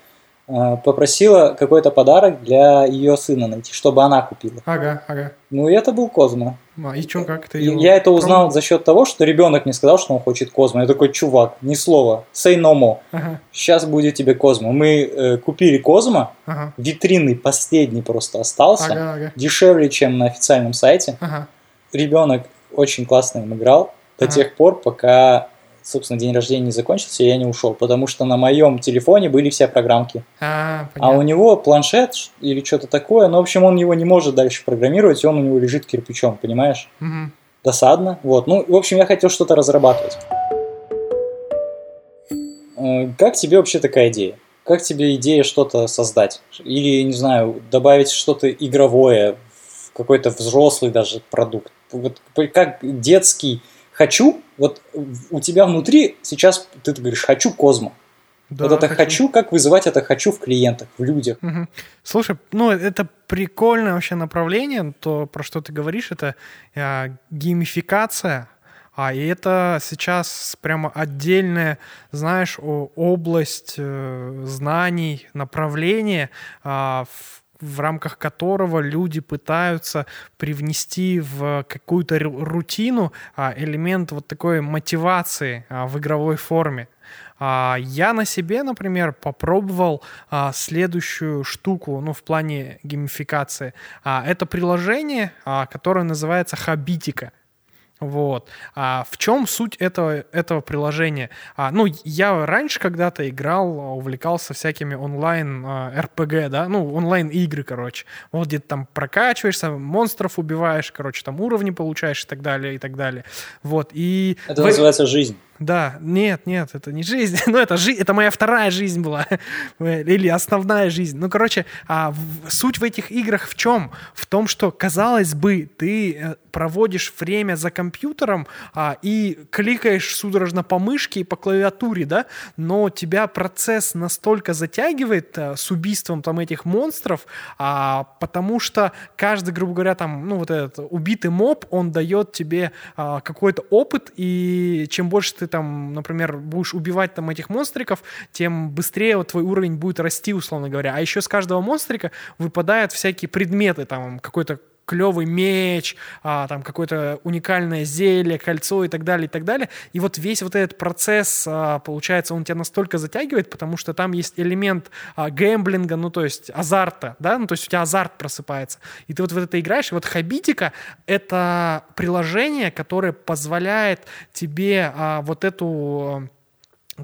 э, попросила какой-то подарок для ее сына найти, чтобы она купила. Ага, ага. Ну, и это был Козмо. А, и чё, как ты его Я это узнал пробовал? за счет того, что ребенок мне сказал, что он хочет Козмо. Я такой, чувак, ни слова, say no more. Ага, Сейчас будет тебе Козмо. Мы э, купили Козмо, ага, витринный последний просто остался. ага, ага, Дешевле, чем на официальном сайте. ага. Ребенок очень классно им играл до Ага. тех пор, пока, собственно, день рождения не закончился, и я не ушел. Потому что на моем телефоне были все программки. А, А у него планшет или что-то такое, но, в общем, он его не может дальше программировать, и он у него лежит кирпичом, понимаешь? Мгм. Досадно. Вот. Ну, в общем, я хотел что-то разрабатывать. Э, Как тебе вообще такая идея? Как тебе идея что-то создать? Или, не знаю, добавить что-то игровое, в какой-то взрослый даже продукт? Вот как детский «хочу», вот у тебя внутри сейчас ты говоришь «хочу Козмо». Да, вот это «хочу», как вызывать это «хочу» в клиентах, в людях? Мгм. Слушай, ну это прикольное вообще направление, то, про что ты говоришь, это а, геймификация, а и это сейчас прямо отдельная, знаешь, область э, знаний, направления, а, в, в рамках которого люди пытаются привнести в какую-то ру- рутину а, элемент вот такой мотивации а, в игровой форме. А, Я на себе, например, попробовал следующую штуку, ну, в плане геймификации. Это приложение, которое называется Хабитика. Вот. А в чем суть этого, этого приложения? А, ну, я раньше когда-то играл, увлекался всякими онлайн а, РПГ, да, ну, онлайн-игры, короче. Вот где ты там прокачиваешься, монстров убиваешь, короче, там уровни получаешь и так далее, и так далее. Вот, и... Это в- называется «жизнь». Да, нет, нет, это не жизнь. Ну, это, жи- это моя вторая жизнь была. Или основная жизнь. Ну, короче, а суть в этих играх в чем? В том, что, казалось бы, ты э, проводишь время за компьютером а, и кликаешь судорожно по мышке и по клавиатуре, да, но тебя процесс настолько затягивает а, с убийством там этих монстров, а, потому что каждый, грубо говоря, там, ну, вот этот убитый моб, он дает тебе а, какой-то опыт, и чем больше ты там, например, будешь убивать там этих монстриков, тем быстрее вот твой уровень будет расти, условно говоря. А еще с каждого монстрика выпадают всякие предметы, там, какой-то клевый меч, а, там какое-то уникальное зелье, кольцо и так далее, и так далее. И вот весь вот этот процесс, а, получается, он тебя настолько затягивает, потому что там есть элемент а, гэмблинга, ну то есть азарта, да, ну то есть у тебя азарт просыпается. И ты вот в это играешь, и вот Хабитика — это приложение, которое позволяет тебе а, вот эту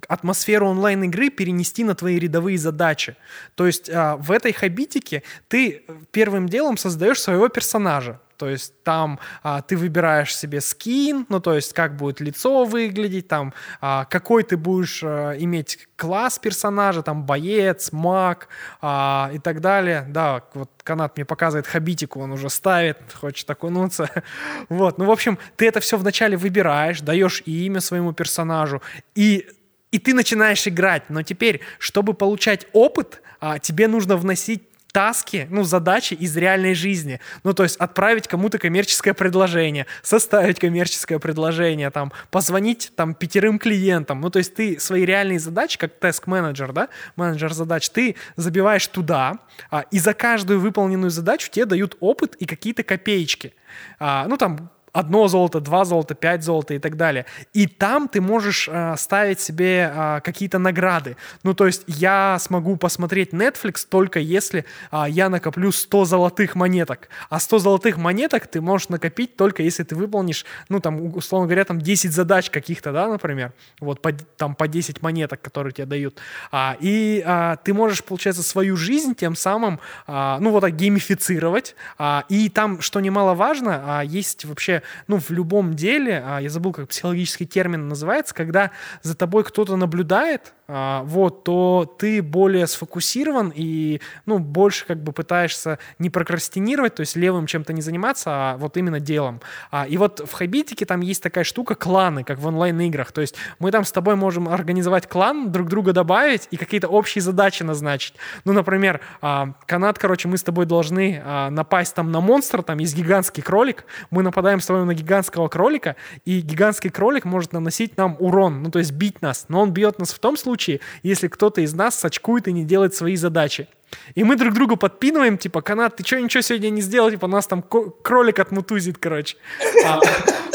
атмосферу онлайн-игры перенести на твои рядовые задачи. То есть а, в этой хабитике ты первым делом создаешь своего персонажа. То есть там а, ты выбираешь себе скин, ну то есть как будет лицо выглядеть, там а, какой ты будешь а, иметь класс персонажа, там боец, маг а, и так далее. Да, вот канат мне показывает хабитику, он уже ставит, хочет окунуться. Вот, ну в общем, ты это все вначале выбираешь, даешь имя своему персонажу и и ты начинаешь играть. Но теперь, чтобы получать опыт, а, тебе нужно вносить таски, ну, задачи из реальной жизни. Ну, то есть отправить кому-то коммерческое предложение, составить коммерческое предложение, там, позвонить там пятерым клиентам. Ну, то есть ты свои реальные задачи, как теск-менеджер, да, менеджер задач, ты забиваешь туда, а, и за каждую выполненную задачу тебе дают опыт и какие-то копеечки. А, ну, там, одно золото, два золота, пять золота и так далее. И там ты можешь э, ставить себе э, какие-то награды. Ну, то есть я смогу посмотреть Netflix только если э, я накоплю 100 золотых монеток. А 100 золотых монеток ты можешь накопить только если ты выполнишь, ну, там, условно говоря, там 10 задач каких-то, да, например, вот по, там по 10 монеток, которые тебе дают. А, и а, ты можешь, получается, свою жизнь тем самым, а, ну, вот так геймифицировать. А, и там, что немаловажно, а, есть вообще, ну, в любом деле, а, я забыл, как психологический термин называется, когда за тобой кто-то наблюдает, вот, то ты более сфокусирован и, ну, больше как бы пытаешься не прокрастинировать, то есть левым чем-то не заниматься, а вот именно делом. А, и вот в Хабитике там есть такая штука кланы, как в онлайн-играх, то есть мы там с тобой можем организовать клан, друг друга добавить и какие-то общие задачи назначить. Ну, например, а, канат, короче, мы с тобой должны а, напасть там на монстра, там есть гигантский кролик, мы нападаем с тобой на гигантского кролика, и гигантский кролик может наносить нам урон, ну, то есть бить нас, но он бьет нас в том случае, случае, если кто-то из нас сочкует и не делает свои задачи. И мы друг другу подпинываем, типа, канат, ты что, ничего сегодня не сделал? Типа, нас там кролик отмутузит, короче. А,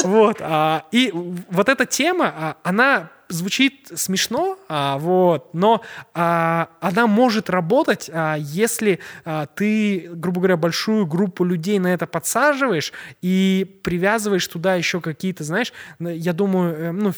вот. А, и вот эта тема, а, она звучит смешно, вот, но она может работать, если ты, грубо говоря, большую группу людей на это подсаживаешь и привязываешь туда еще какие-то, знаешь, я думаю, э, ну,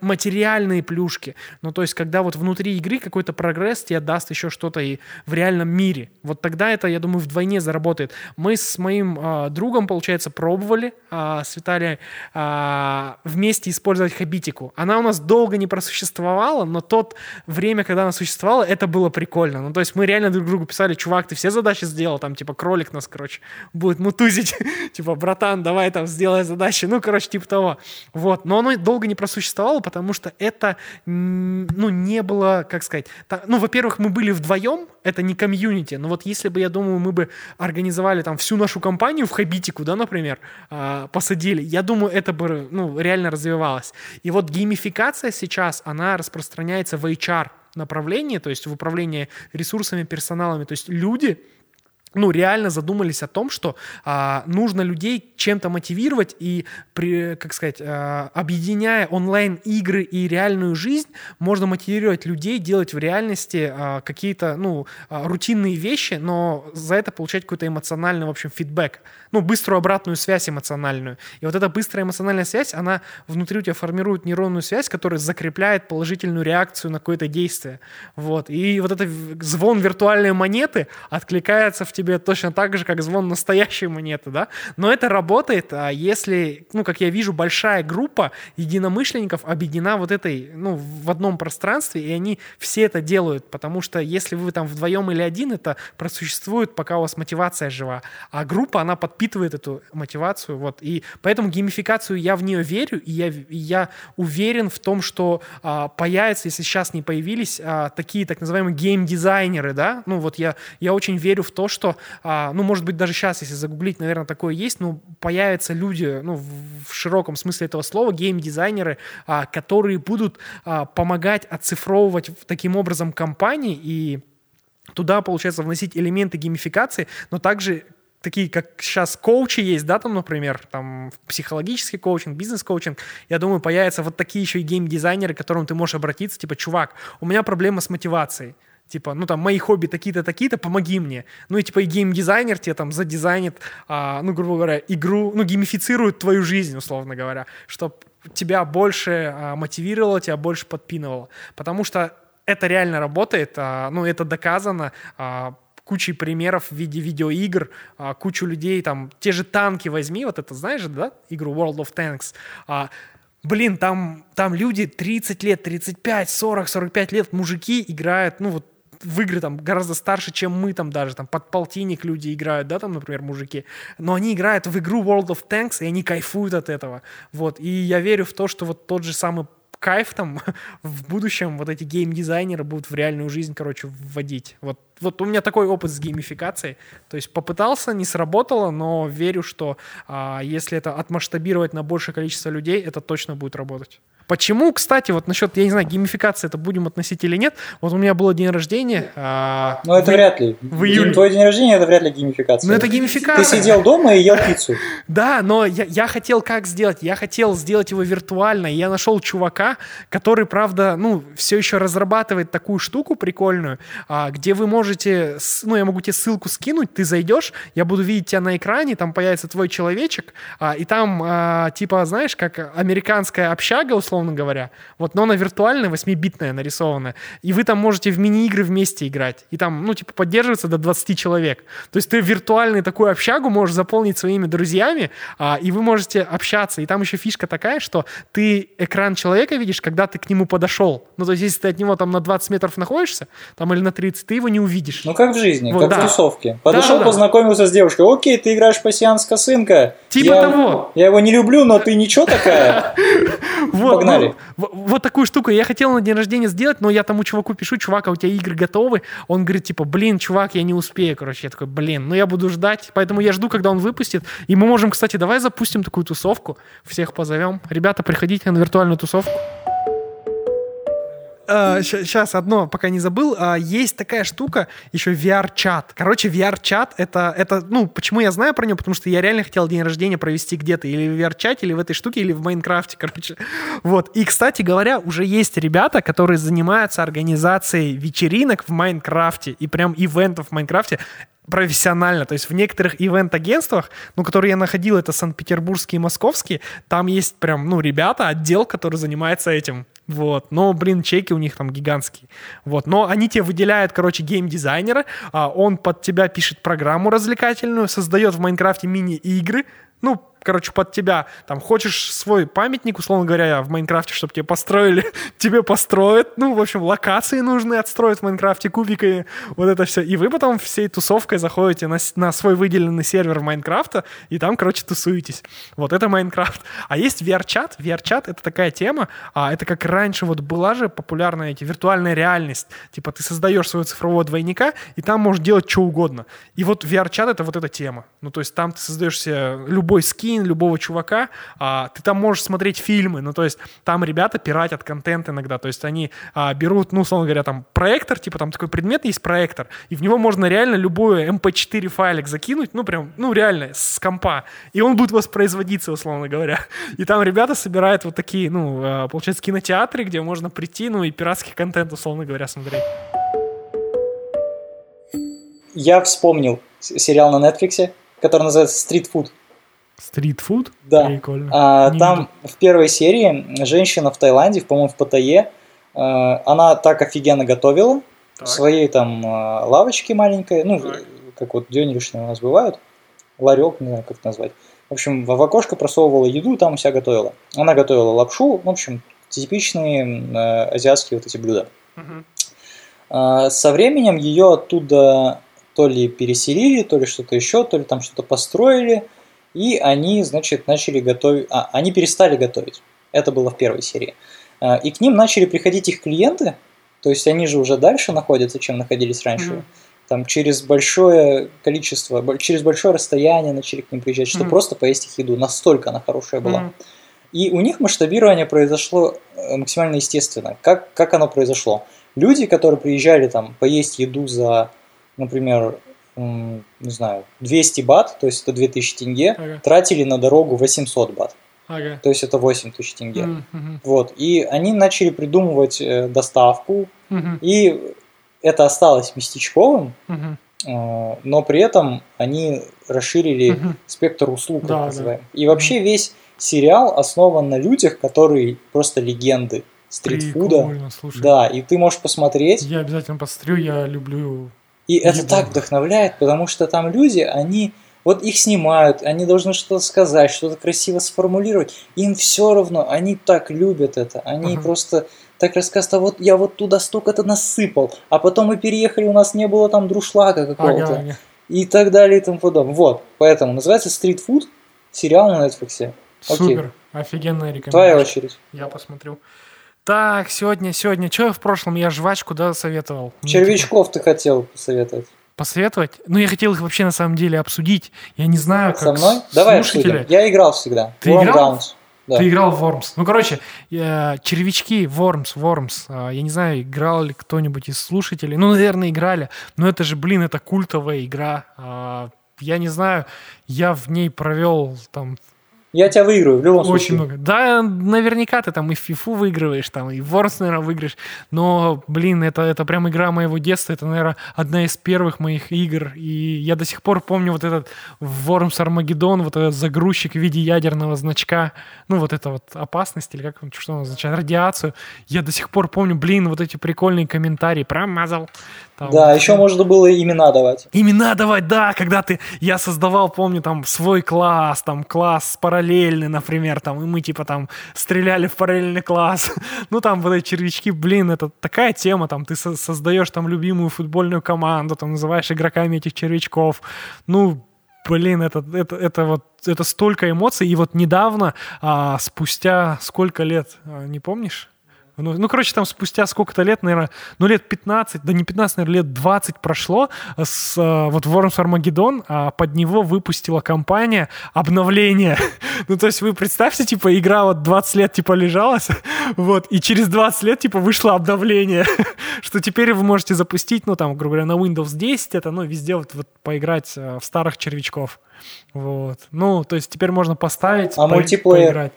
материальные плюшки. Ну, то есть, когда вот внутри игры какой-то прогресс тебе даст еще что-то и в реальном мире. Вот тогда это, я думаю, вдвойне заработает. Мы с моим а, другом, получается, пробовали а, с Виталием а, вместе использовать хабитику. Она у нас долго не просуществовала, но тот время, когда она существовала, это было прикольно. Ну, то есть мы реально друг другу писали, чувак, ты все задачи сделал, там, типа, кролик нас, короче, будет мутузить, типа, братан, давай там сделай задачи, ну, короче, типа того. Вот, но оно долго не просуществовало, потому что это, ну, не было, как сказать, ну, во-первых, мы были вдвоем, это не комьюнити, но вот если бы, я думаю, мы бы организовали там всю нашу компанию в Хабитику, да, например, а, посадили, я думаю, это бы, ну, реально развивалось. И вот геймификация сейчас она распространяется в HR направлении, то есть в управлении ресурсами, персоналами. То есть люди ну, реально задумались о том, что а, нужно людей чем-то мотивировать и, при, как сказать, а, объединяя онлайн-игры и реальную жизнь, можно мотивировать людей делать в реальности а, какие-то, ну, а, рутинные вещи, но за это получать какой-то эмоциональный, в общем, фидбэк, ну, быструю обратную связь эмоциональную. И вот эта быстрая эмоциональная связь, она внутри у тебя формирует нейронную связь, которая закрепляет положительную реакцию на какое-то действие. Вот. И вот этот звон виртуальной монеты откликается в тебе точно так же, как звон настоящей монеты, да. Но это работает, а если, ну, как я вижу, большая группа единомышленников объединена вот этой, ну, в одном пространстве, и они все это делают, потому что если вы там вдвоем или один, это просуществует, пока у вас мотивация жива. А группа, она подпитывает эту мотивацию, вот. И поэтому геймификацию я в нее верю, и я, и я уверен в том, что а, появятся, если сейчас не появились, а, такие так называемые геймдизайнеры, да, ну, вот я, я очень верю в то, что а, ну, может быть, даже сейчас, если загуглить, наверное, такое есть, ну, появятся люди, ну, в, в широком смысле этого слова, гейм-дизайнеры, а, которые будут а, помогать оцифровывать таким образом компании и туда, получается, вносить элементы геймификации, но также такие, как сейчас коучи есть, да, там, например, там психологический коучинг, бизнес-коучинг, я думаю, появятся вот такие еще и гейм-дизайнеры, к которым ты можешь обратиться, типа, чувак, у меня проблема с мотивацией, типа, ну там, мои хобби такие-то, такие-то, помоги мне. Ну и типа и геймдизайнер тебе там задизайнит, а, ну, грубо говоря, игру, ну, геймифицирует твою жизнь, условно говоря, чтобы тебя больше а, мотивировало, тебя больше подпинывало. Потому что это реально работает, а, ну, это доказано, а, кучей примеров в виде видеоигр, а, кучу людей, там, те же танки возьми, вот это знаешь, да, игру World of Tanks, а, блин, там, там люди 30 лет, 35, 40, 45 лет, мужики играют, ну вот в игры там гораздо старше, чем мы там даже, там под полтинник люди играют, да, там, например, мужики, но они играют в игру World of Tanks, и они кайфуют от этого, вот, и я верю в то, что вот тот же самый кайф там в будущем вот эти гейм-дизайнеры будут в реальную жизнь, короче, вводить. Вот, вот у меня такой опыт с геймификацией. То есть попытался, не сработало, но верю, что а, если это отмасштабировать на большее количество людей, это точно будет работать. Почему, кстати, вот насчет, я не знаю, геймификации это будем относить или нет, вот у меня было день рождения. а, Ну, это в- вряд ли. в июле. Твой день рождения это вряд ли геймификация. Ну, это Ты геймификация. сидел дома и ел пиццу. Да, но я, я хотел как сделать? Я хотел сделать его виртуально. Я нашел чувака, который, правда, ну, все еще разрабатывает такую штуку прикольную, а, где вы можете, ну, я могу тебе ссылку скинуть, ты зайдешь, я буду видеть тебя на экране, там появится твой человечек, а, и там, типа, знаешь, как американская общага, условно говоря, вот, но она виртуальная, 8-битная нарисованная, и вы там можете в мини-игры вместе играть, и там, ну, типа, поддерживается до 20 человек. То есть ты виртуальную такую общагу можешь заполнить своими друзьями, а, и вы можете общаться. И там еще фишка такая, что ты экран человека видишь, когда ты к нему подошел. Ну, то есть если ты от него там на 20 метров находишься, там или на 30, ты его не увидишь. Ну, как в жизни, Вот, как да. в тусовке. Подошел, Да-да-да. познакомился с девушкой. Окей, ты играешь пассианс косынка. Типа я, того. Я его не люблю, но ты ничего такая. Вот, Погнали. ну, в- вот такую штуку я хотел на день рождения сделать, но я тому чуваку пишу, чувак, а у тебя игры готовы? Он говорит, типа, блин, чувак, я не успею, короче. Я такой, блин, ну я буду ждать, поэтому я жду, когда он выпустит. И мы можем, кстати, давай запустим такую тусовку, всех позовем. Ребята, приходите на виртуальную тусовку. Сейчас одно, пока не забыл. А, Есть такая штука, еще VR-чат. Короче, VR-чат это, это, ну, почему я знаю про него? Потому что я реально хотел день рождения провести где-то, или в VR-чате, или в этой штуке, или в Майнкрафте, короче. Вот. И, кстати говоря, уже есть ребята, которые занимаются организацией вечеринок в Майнкрафте и прям ивентов в Майнкрафте профессионально. То есть в некоторых ивент-агентствах, ну, которые я находил, это Санкт-Петербургские и московские, там есть прям, ну, ребята, отдел, который занимается этим. Вот. Но, блин, чеки у них там гигантские. Вот. Но они тебе выделяют, короче, гейм-дизайнера, а он под тебя пишет программу развлекательную, создает в Майнкрафте мини-игры, ну, короче, под тебя, там, хочешь свой памятник, условно говоря, в Майнкрафте, чтобы тебе построили, тебе построят, ну, в общем, локации нужны отстроить в Майнкрафте кубиками, вот это все. И вы потом всей тусовкой заходите на, на свой выделенный сервер Майнкрафта, и там, короче, тусуетесь. Вот это Майнкрафт. А есть VR-чат. VR-чат — это такая тема, а это как раньше вот была же популярная эти виртуальная реальность. Типа ты создаешь своего цифрового двойника, и там можешь делать что угодно. И вот VR-чат — это вот эта тема. Ну, то есть там ты создаешь себе любой скин, любого чувака, а, ты там можешь смотреть фильмы, ну, то есть там ребята пиратят контент иногда, то есть они а, берут, ну, условно говоря, там проектор, типа там такой предмет есть проектор, и в него можно реально любой MP4 файлик закинуть, ну, прям, ну, реально, с компа, и он будет воспроизводиться, условно говоря. И там ребята собирают вот такие, ну, а, получается, кинотеатры, где можно прийти, ну, и пиратский контент, условно говоря, смотреть. Я вспомнил сериал на Netflix, который называется «Стритфуд». Стритфуд? Да. Прикольно. А, Не там в первой серии женщина в Таиланде, по-моему, в Паттайе, э, она так офигенно готовила Так. в своей там э, лавочке маленькой, ну, Так. как вот денежные у нас бывают, ларек, не знаю, как это назвать. В общем, в окошко просовывала еду, там вся готовила. Она готовила лапшу, в общем, типичные э, азиатские вот эти блюда. А, Со временем ее оттуда то ли переселили, то ли что-то еще, то ли там что-то построили, и они, значит, начали готовить... А, они перестали готовить. Это было в первой серии. А, И к ним начали приходить их клиенты, то есть они же уже дальше находятся, чем находились раньше. Мгм. Там через большое количество, через большое расстояние начали к ним приезжать, чтобы Мгм. просто поесть их еду. Настолько она хорошая была. Мгм. И у них масштабирование произошло э, максимально естественно. Как, как оно произошло? Люди, которые приезжали там поесть еду за, например, не знаю, 200 бат, то есть это 2000 тенге, Ага. тратили на дорогу 800 бат, Ага. то есть это 8000 тенге. Мгм, Вот, и они начали придумывать э, доставку, мгм, и это осталось местечковым, мгм, э, но при этом они расширили мгм. спектр услуг, так Да, да. называемых. И вообще весь сериал основан на людях, которые просто легенды стритфуда. Прикольно, слушай. Да, и ты можешь посмотреть, Я обязательно посмотрю, я люблю... и это Еду. так вдохновляет, потому что там люди, они вот их снимают, они должны что-то сказать, что-то красиво сформулировать. Им все равно, они так любят это, они Ага. просто так рассказывают, а вот я вот туда столько-то насыпал, а потом мы переехали, у нас не было там друшлага какого-то Ага, ага. и так далее и тому подобное. Вот, поэтому называется стритфуд, сериал на Netflix. Окей. Супер, офигенная рекомендация. Твоя очередь. Я посмотрю. Так, сегодня, сегодня, что я в прошлом? Я жвачку, да, советовал. Червячков ты хотел посоветовать. посоветовать? Ну, я хотел их вообще на самом деле обсудить. Я не знаю, как Со мной? Давай слушатели. обсудим. Я играл всегда. Ты Worm играл? Grounds. да. Ты играл в Worms. Ну, короче, э, червячки, Worms, Worms. Э, Я не знаю, играл ли кто-нибудь из слушателей. Ну, наверное, играли. Но это же, блин, это культовая игра. Э, Я не знаю, я в ней провел там Я тебя выиграю в любом очень случае. много. Да, наверняка ты там и в фифу выигрываешь, там и в Worms, наверное, выиграешь. Но, блин, это, это прям игра моего детства. Это, наверное, одна из первых моих игр. И я до сих пор помню вот этот Worms Armageddon, вот этот загрузчик в виде ядерного значка. Ну, вот это вот опасность, или как что он означает, радиацию. Я до сих пор помню, блин, вот эти прикольные комментарии. Промазал. Там, Да, еще можно было имена давать. Имена давать, да, когда ты, я создавал, помню, там, свой класс, там, класс параллельный, например, там, и мы, типа, там, стреляли в параллельный класс. Ну, там, вот эти червячки, блин, это такая тема, там, ты со- создаешь, там, любимую футбольную команду, там, называешь игроками этих червячков. Ну, блин, это, это, это вот, это столько эмоций, и вот недавно, а, спустя сколько лет, а, не помнишь? Ну, ну, короче, там спустя сколько-то лет, наверное, ну, лет 15, да не 15, наверное, лет 20 прошло, с, э, вот Worms Armageddon, а под него выпустила компания обновление. ну, то есть вы представьте, типа, игра вот 20 лет, типа, лежалась, вот, и через 20 лет, типа, вышло обновление, что теперь вы можете запустить, ну, там, грубо говоря, на Windows 10 это, ну, везде вот, вот поиграть э, в старых червячков. Вот. Ну, то есть теперь можно поставить, А по- мультиплеер? поиграть.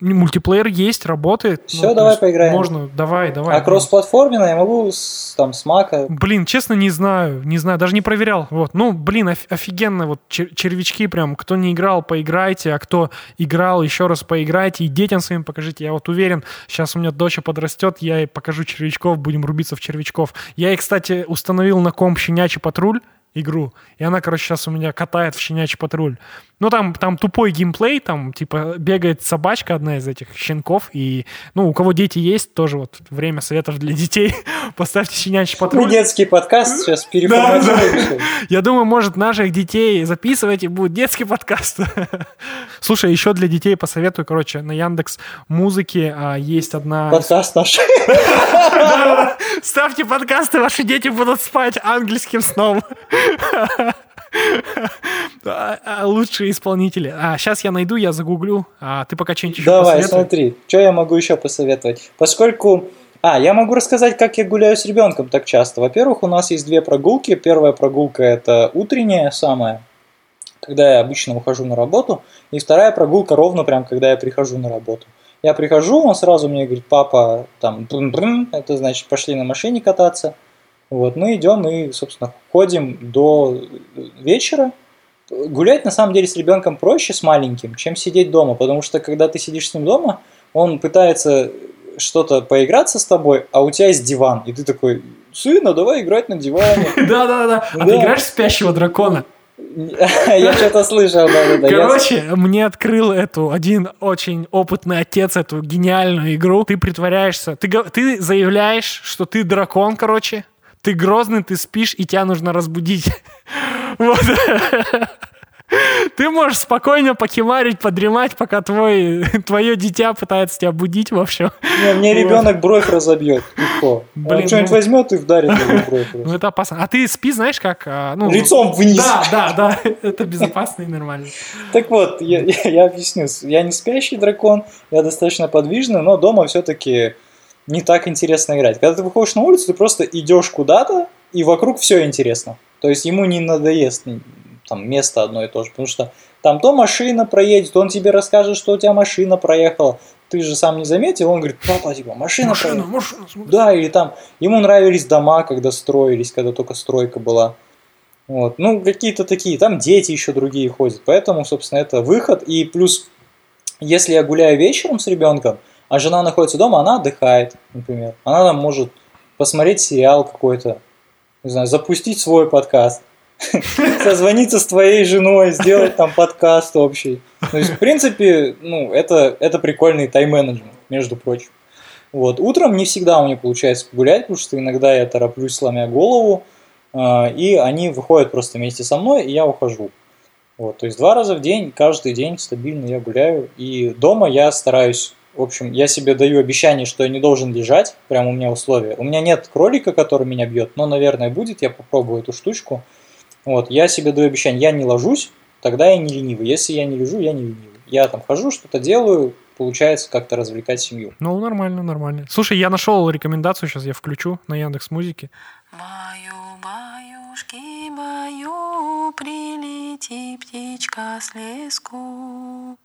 Мультиплеер есть, работает. Всё, то давай поиграем. Можно, давай, давай. А кроссплатформенно я могу с, там, с мака. Блин, честно, не знаю, не знаю, даже не проверял. Вот, ну, блин, оф- офигенно, вот чер- червячки прям, кто не играл, поиграйте, а кто играл, еще раз поиграйте, и детям своим покажите. Я вот уверен, сейчас у меня дочь подрастет, я ей покажу червячков, будем рубиться в червячков. Я ей, кстати, установил на комп «Щенячий патруль», игру. И она, короче, сейчас у меня катает в щенячий патруль. Ну, там, там тупой геймплей, там, типа, бегает собачка, одна из этих щенков, и, ну, у кого дети есть, тоже вот время советов для детей, поставьте щенячий патруль. детский подкаст сейчас переформатируем. Я думаю, может, наших детей записывать, и будет детский подкаст. Слушай, еще для детей посоветую, короче, на Яндекс Музыке а, есть одна... Подкаст наш. Ставьте подкасты, ваши дети будут спать ангельским сном. А, а, Лучшие исполнители. А, сейчас я найду, я загуглю. А ты пока что-нибудь еще Давай, смотри, что я могу еще посоветовать? Поскольку... А, я могу рассказать, как я гуляю с ребенком так часто. Во-первых, у нас есть две прогулки. Первая прогулка это утренняя самая, когда я обычно ухожу на работу. И вторая прогулка ровно прям, когда я прихожу на работу. Я прихожу, он сразу мне говорит, папа, там, брын-брын, это значит, пошли на машине кататься. Вот, мы идем и, собственно, ходим до вечера. Гулять, на самом деле, с ребенком проще, с маленьким, чем сидеть дома, потому что, когда ты сидишь с ним дома, он пытается что-то поиграться с тобой, а у тебя есть диван, и ты такой, сына, давай играть на диване. Да-да-да. А Да. ты играешь спящего дракона? Я что-то слышал, да-да-да. Я- Короче, мне открыл эту один очень опытный отец эту гениальную игру. Ты притворяешься, ты, ты заявляешь, что ты дракон, короче. Ты грозный, ты спишь, и тебя нужно разбудить. Вот. Ты можешь спокойно покемарить, подремать, пока твой, твое дитя пытается тебя будить, в общем. Не, Мне ребенок бровь разобьет. Легко. Блин, Он что-нибудь ну- возьмет и вдарит ему бровь. Ну, это опасно. А ты спи, знаешь, как... а, ну, Лицом вниз. Да, да, да. Это безопасно и нормально. Так вот, я, я, я объясню. Я не спящий дракон, я достаточно подвижный, но дома все-таки не так интересно играть. Когда ты выходишь на улицу, ты просто идешь куда-то, и вокруг все интересно. То есть ему не надоест там место одно и то же, потому что там то машина проедет, он тебе расскажет, что у тебя машина проехала, ты же сам не заметил, он говорит, папа, типа, машина, Машина, проехала. машина, смотри. Да, или там ему нравились дома, когда строились, когда только стройка была. Вот. Ну, какие-то такие. Там дети еще другие ходят. Поэтому, собственно, это выход. И плюс, если я гуляю вечером с ребенком, а жена находится дома, она отдыхает, например. Она там может посмотреть сериал какой-то, не знаю, запустить свой подкаст, созвониться с твоей женой, сделать там подкаст общий. То есть, в принципе, ну, это, это прикольный тайм-менеджмент, между прочим. Вот. Утром не всегда у меня получается погулять, потому что иногда я тороплюсь, сломя голову, э, и они выходят просто вместе со мной, и я ухожу. Вот. То есть два раза в день, каждый день стабильно я гуляю. И дома я стараюсь, в общем, я себе даю обещание, что я не должен лежать, прям у меня условия. У меня нет кролика, который меня бьет, но, наверное, будет, я попробую эту штучку. Вот, я себе даю обещание, я не ложусь, тогда я не ленивый. Если я не лежу, я не ленивый. Я там хожу, что-то делаю, получается как-то развлекать семью. Ну, нормально, нормально. Слушай, я нашел рекомендацию, сейчас я включу на Яндекс Музыке. Баю, баюшки, баю, прилети птичка с леску.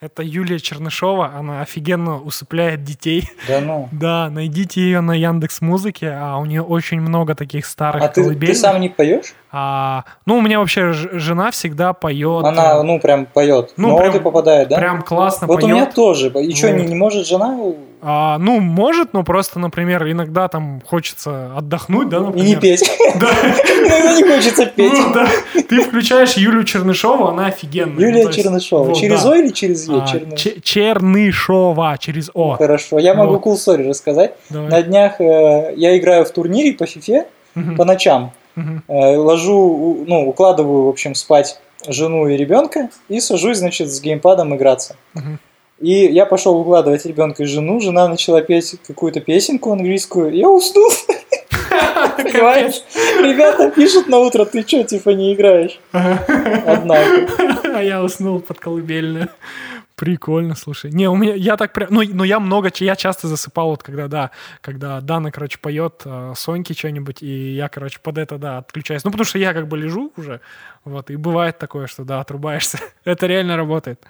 Это Юлия Чернышова, она офигенно усыпляет детей. Да ну. Да, найдите ее на Яндекс Музыке, а у нее очень много таких старых А ты, ты колыбельных. сам не поешь? А, ну, у меня вообще жена всегда поет. Она, ну, прям поет. Ну, прям- попадает, да? Прям классно Вот поет. у меня тоже. И что, не, Вот. не может жена А, ну, может, но просто, например, иногда там хочется отдохнуть, да, и например. не петь? Да. Иногда не хочется петь. Ну, да. Ты включаешь Юлю Чернышову, она офигенная. Ну, Юлия есть- Чернышова. вот, Через да. О или через Е? А, Черны- Че- Чернышова, через О. Хорошо. Я могу Вот. cool story рассказать. Давай. На днях э, я играю в турнире по фифе Мгм. по ночам. Мгм. Э, ложу, ну, укладываю, в общем, спать жену и ребенка и сажусь, значит, с геймпадом играться. Мгм. И я пошел укладывать ребенка и жену, жена начала петь какую-то песенку английскую, я уснул. Понимаешь? Ребята пишут на утро, ты что, типа, не играешь? Однако. А я уснул под колыбельную. Прикольно, слушай. Не, у меня, я так прям, ну, но я много, я часто засыпал, вот когда, да, когда Дана, короче, поет э, Соньки что-нибудь, и я, короче, под это, да, отключаюсь. Ну, потому что я как бы лежу уже, вот, и бывает такое, что, да, отрубаешься. это реально работает.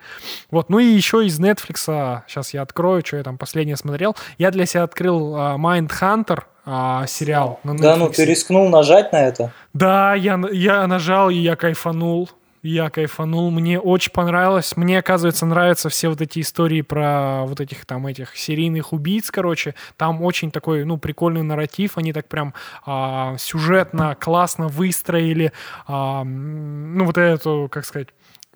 Вот, ну и еще из Netflix, сейчас я открою, что я там последнее смотрел. Я для себя открыл э, Mindhunter, э, сериал на Да ну, ты рискнул нажать на это? Да, я, я нажал, и я кайфанул. Я кайфанул, мне очень понравилось. Мне, оказывается, нравятся все вот эти истории про вот этих там этих серийных убийц, короче. Там очень такой, ну, прикольный нарратив. Они так прям а, сюжетно, классно выстроили, а, ну, вот эту, как сказать,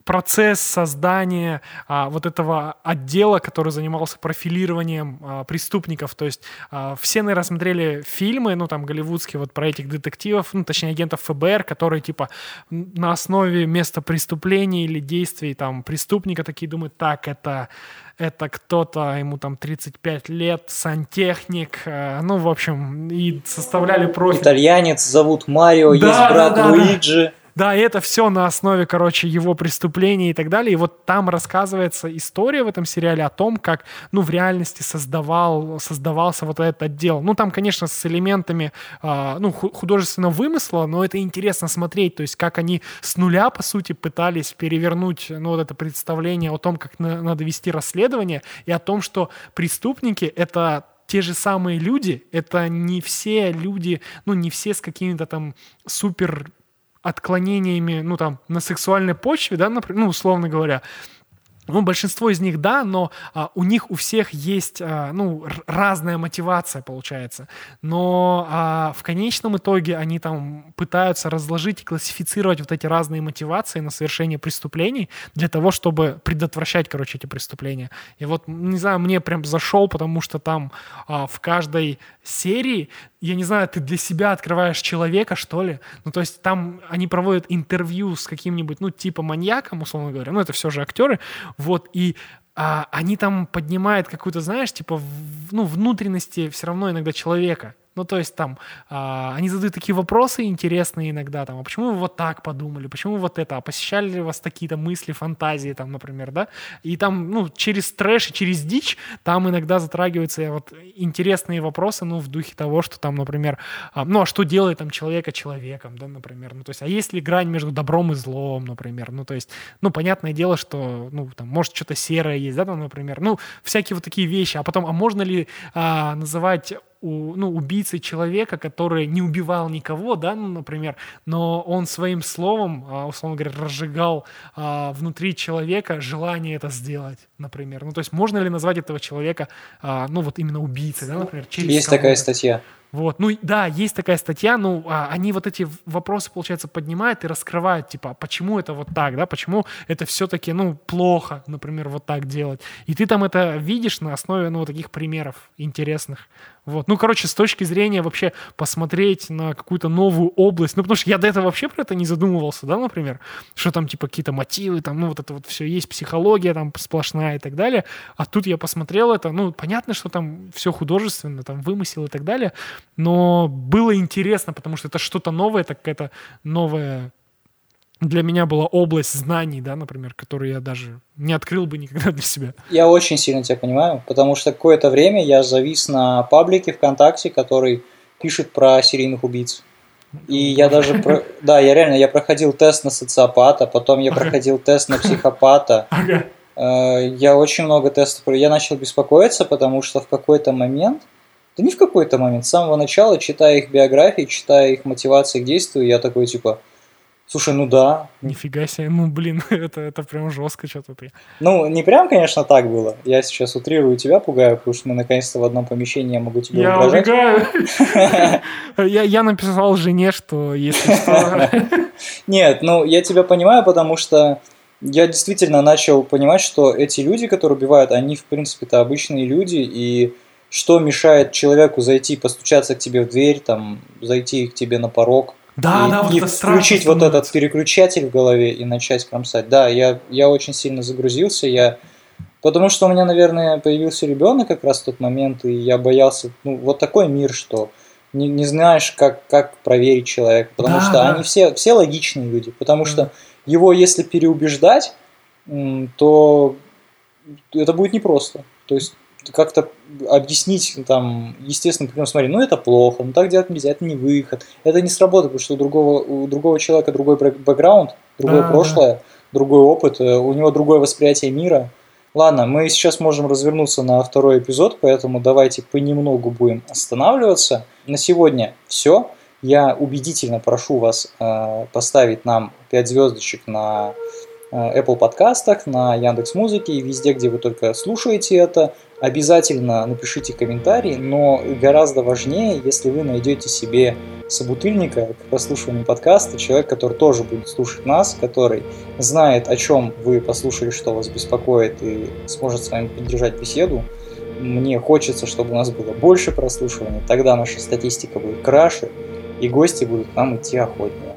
процесс создания а, вот этого отдела, который занимался профилированием а, преступников. То есть а, все, наверное, смотрели фильмы, ну, там, голливудские, вот про этих детективов, ну, точнее, агентов ФБР, которые, типа, на основе места преступления или действий, там, преступника такие думают, так, это это кто-то, ему там 35 лет, сантехник, э, ну, в общем, и составляли профиль. Итальянец, зовут Марио, Да, есть брат да, да. Луиджи. Да, и это все на основе, короче, его преступлений и так далее. И вот там рассказывается история в этом сериале о том, как, ну, в реальности создавал, создавался вот этот отдел. Ну, там, конечно, с элементами, а, ну, ху- художественного вымысла, но это интересно смотреть, то есть как они с нуля, по сути, пытались перевернуть, ну, вот это представление о том, как на- надо вести расследование, и о том, что преступники — это те же самые люди, это не все люди, ну, не все с какими-то там супер отклонениями, ну, там, на сексуальной почве, да, например, ну, условно говоря, ну, большинство из них, да, но а, у них у всех есть, а, ну, разная мотивация, получается. Но а, в конечном итоге они там пытаются разложить и классифицировать вот эти разные мотивации на совершение преступлений для того, чтобы предотвращать, короче, эти преступления. И вот, не знаю, мне прям зашел, потому что там а, в каждой серии, я не знаю, ты для себя открываешь человека, что ли. Ну, то есть там они проводят интервью с каким-нибудь, ну, типа маньяком, условно говоря. Ну, это все же актеры. Вот, и а, они там поднимают какую-то, знаешь, типа, в- ну, внутренности все равно иногда человека. Ну, то есть там а, они задают такие вопросы интересные иногда, там, а почему вы вот так подумали, почему вот это, а посещали ли вас такие-то мысли, фантазии, там, например, да? И там, ну, через трэш и через дичь там иногда затрагиваются вот интересные вопросы, ну, в духе того, что там, например, а, ну, а что делает там человека человеком, да, например, ну, то есть, а есть ли грань между добром и злом, например, ну, то есть, ну, понятное дело, что, ну, там, может, что-то серое есть, да, там, например, ну, всякие вот такие вещи, а потом, а можно ли а, называть у, ну, убийцей человека, который не убивал никого, да, ну, например, но он своим словом, а, условно говоря, разжигал а, внутри человека желание это сделать, например. Ну, то есть можно ли назвать этого человека, а, ну, вот именно убийцей, да, например, через Есть такая статья. Вот, ну да, есть такая статья, ну а, они вот эти вопросы, получается, поднимают и раскрывают, типа, а почему это вот так, да, почему это все-таки, ну, плохо, например, вот так делать. И ты там это видишь на основе, ну, вот таких примеров интересных. Вот, ну, короче, с точки зрения вообще посмотреть на какую-то новую область, ну, потому что я до этого вообще про это не задумывался, да, например, что там, типа, какие-то мотивы, там, ну, вот это вот все есть, психология там сплошная и так далее, а тут я посмотрел это, ну, понятно, что там все художественно, там, вымысел и так далее, но было интересно, потому что это что-то новое, это какая-то новая для меня была область знаний, да, например, которую я даже не открыл бы никогда для себя. Я очень сильно тебя понимаю, потому что какое-то время я завис на паблике ВКонтакте, который пишет про серийных убийц. И я даже, про... да, я реально, я проходил тест на социопата, потом я проходил тест на психопата. Ага. Э, Я очень много тестов, про- я начал беспокоиться, потому что в какой-то момент, да не в какой-то момент, с самого начала, читая их биографии, читая их мотивации к действию, я такой типа, слушай, ну да, Нифига себе, ну блин, это, это прям жестко что-то ты. ну не прям, конечно, так было, я сейчас утрирую тебя, пугаю, потому что мы наконец-то в одном помещении, я могу тебе Я угрожать. убегаю. Я, я написал жене, что если что... Нет, ну я тебя понимаю, потому что я действительно начал понимать, что эти люди, которые убивают, они в принципе-то обычные люди, и что мешает человеку зайти, постучаться к тебе в дверь, там, зайти к тебе на порог, Да, и, да, вот и это страшно включить вот этот переключатель в голове и начать кромсать. Да, я, я очень сильно загрузился, я потому что у меня, наверное, появился ребенок как раз в тот момент, и я боялся, ну, вот такой мир, что не, не знаешь, как, как проверить человека, потому Да, что да. они все, все логичные люди, потому что его, если переубеждать, то это будет непросто. То есть как-то объяснить там, естественно, путем, смотри, ну это плохо, ну так делать нельзя, это не выход, это не сработает, потому что у другого, у другого человека другой бэк- бэкграунд, другое Да, прошлое, другой опыт, э, у него другое восприятие мира. Ладно, мы сейчас можем развернуться на второй эпизод, поэтому давайте понемногу будем останавливаться. На сегодня все. Я убедительно прошу вас э, поставить нам 5 звездочек на Apple подкастах, на Яндекс Музыке и везде, где вы только слушаете это. Обязательно напишите комментарий, но гораздо важнее, если вы найдете себе собутыльника к прослушиванию подкаста, человек, который тоже будет слушать нас, который знает, о чем вы послушали, что вас беспокоит, и сможет с вами поддержать беседу. Мне хочется, чтобы у нас было больше прослушиваний, тогда наша статистика будет краше, и гости будут к нам идти охотнее.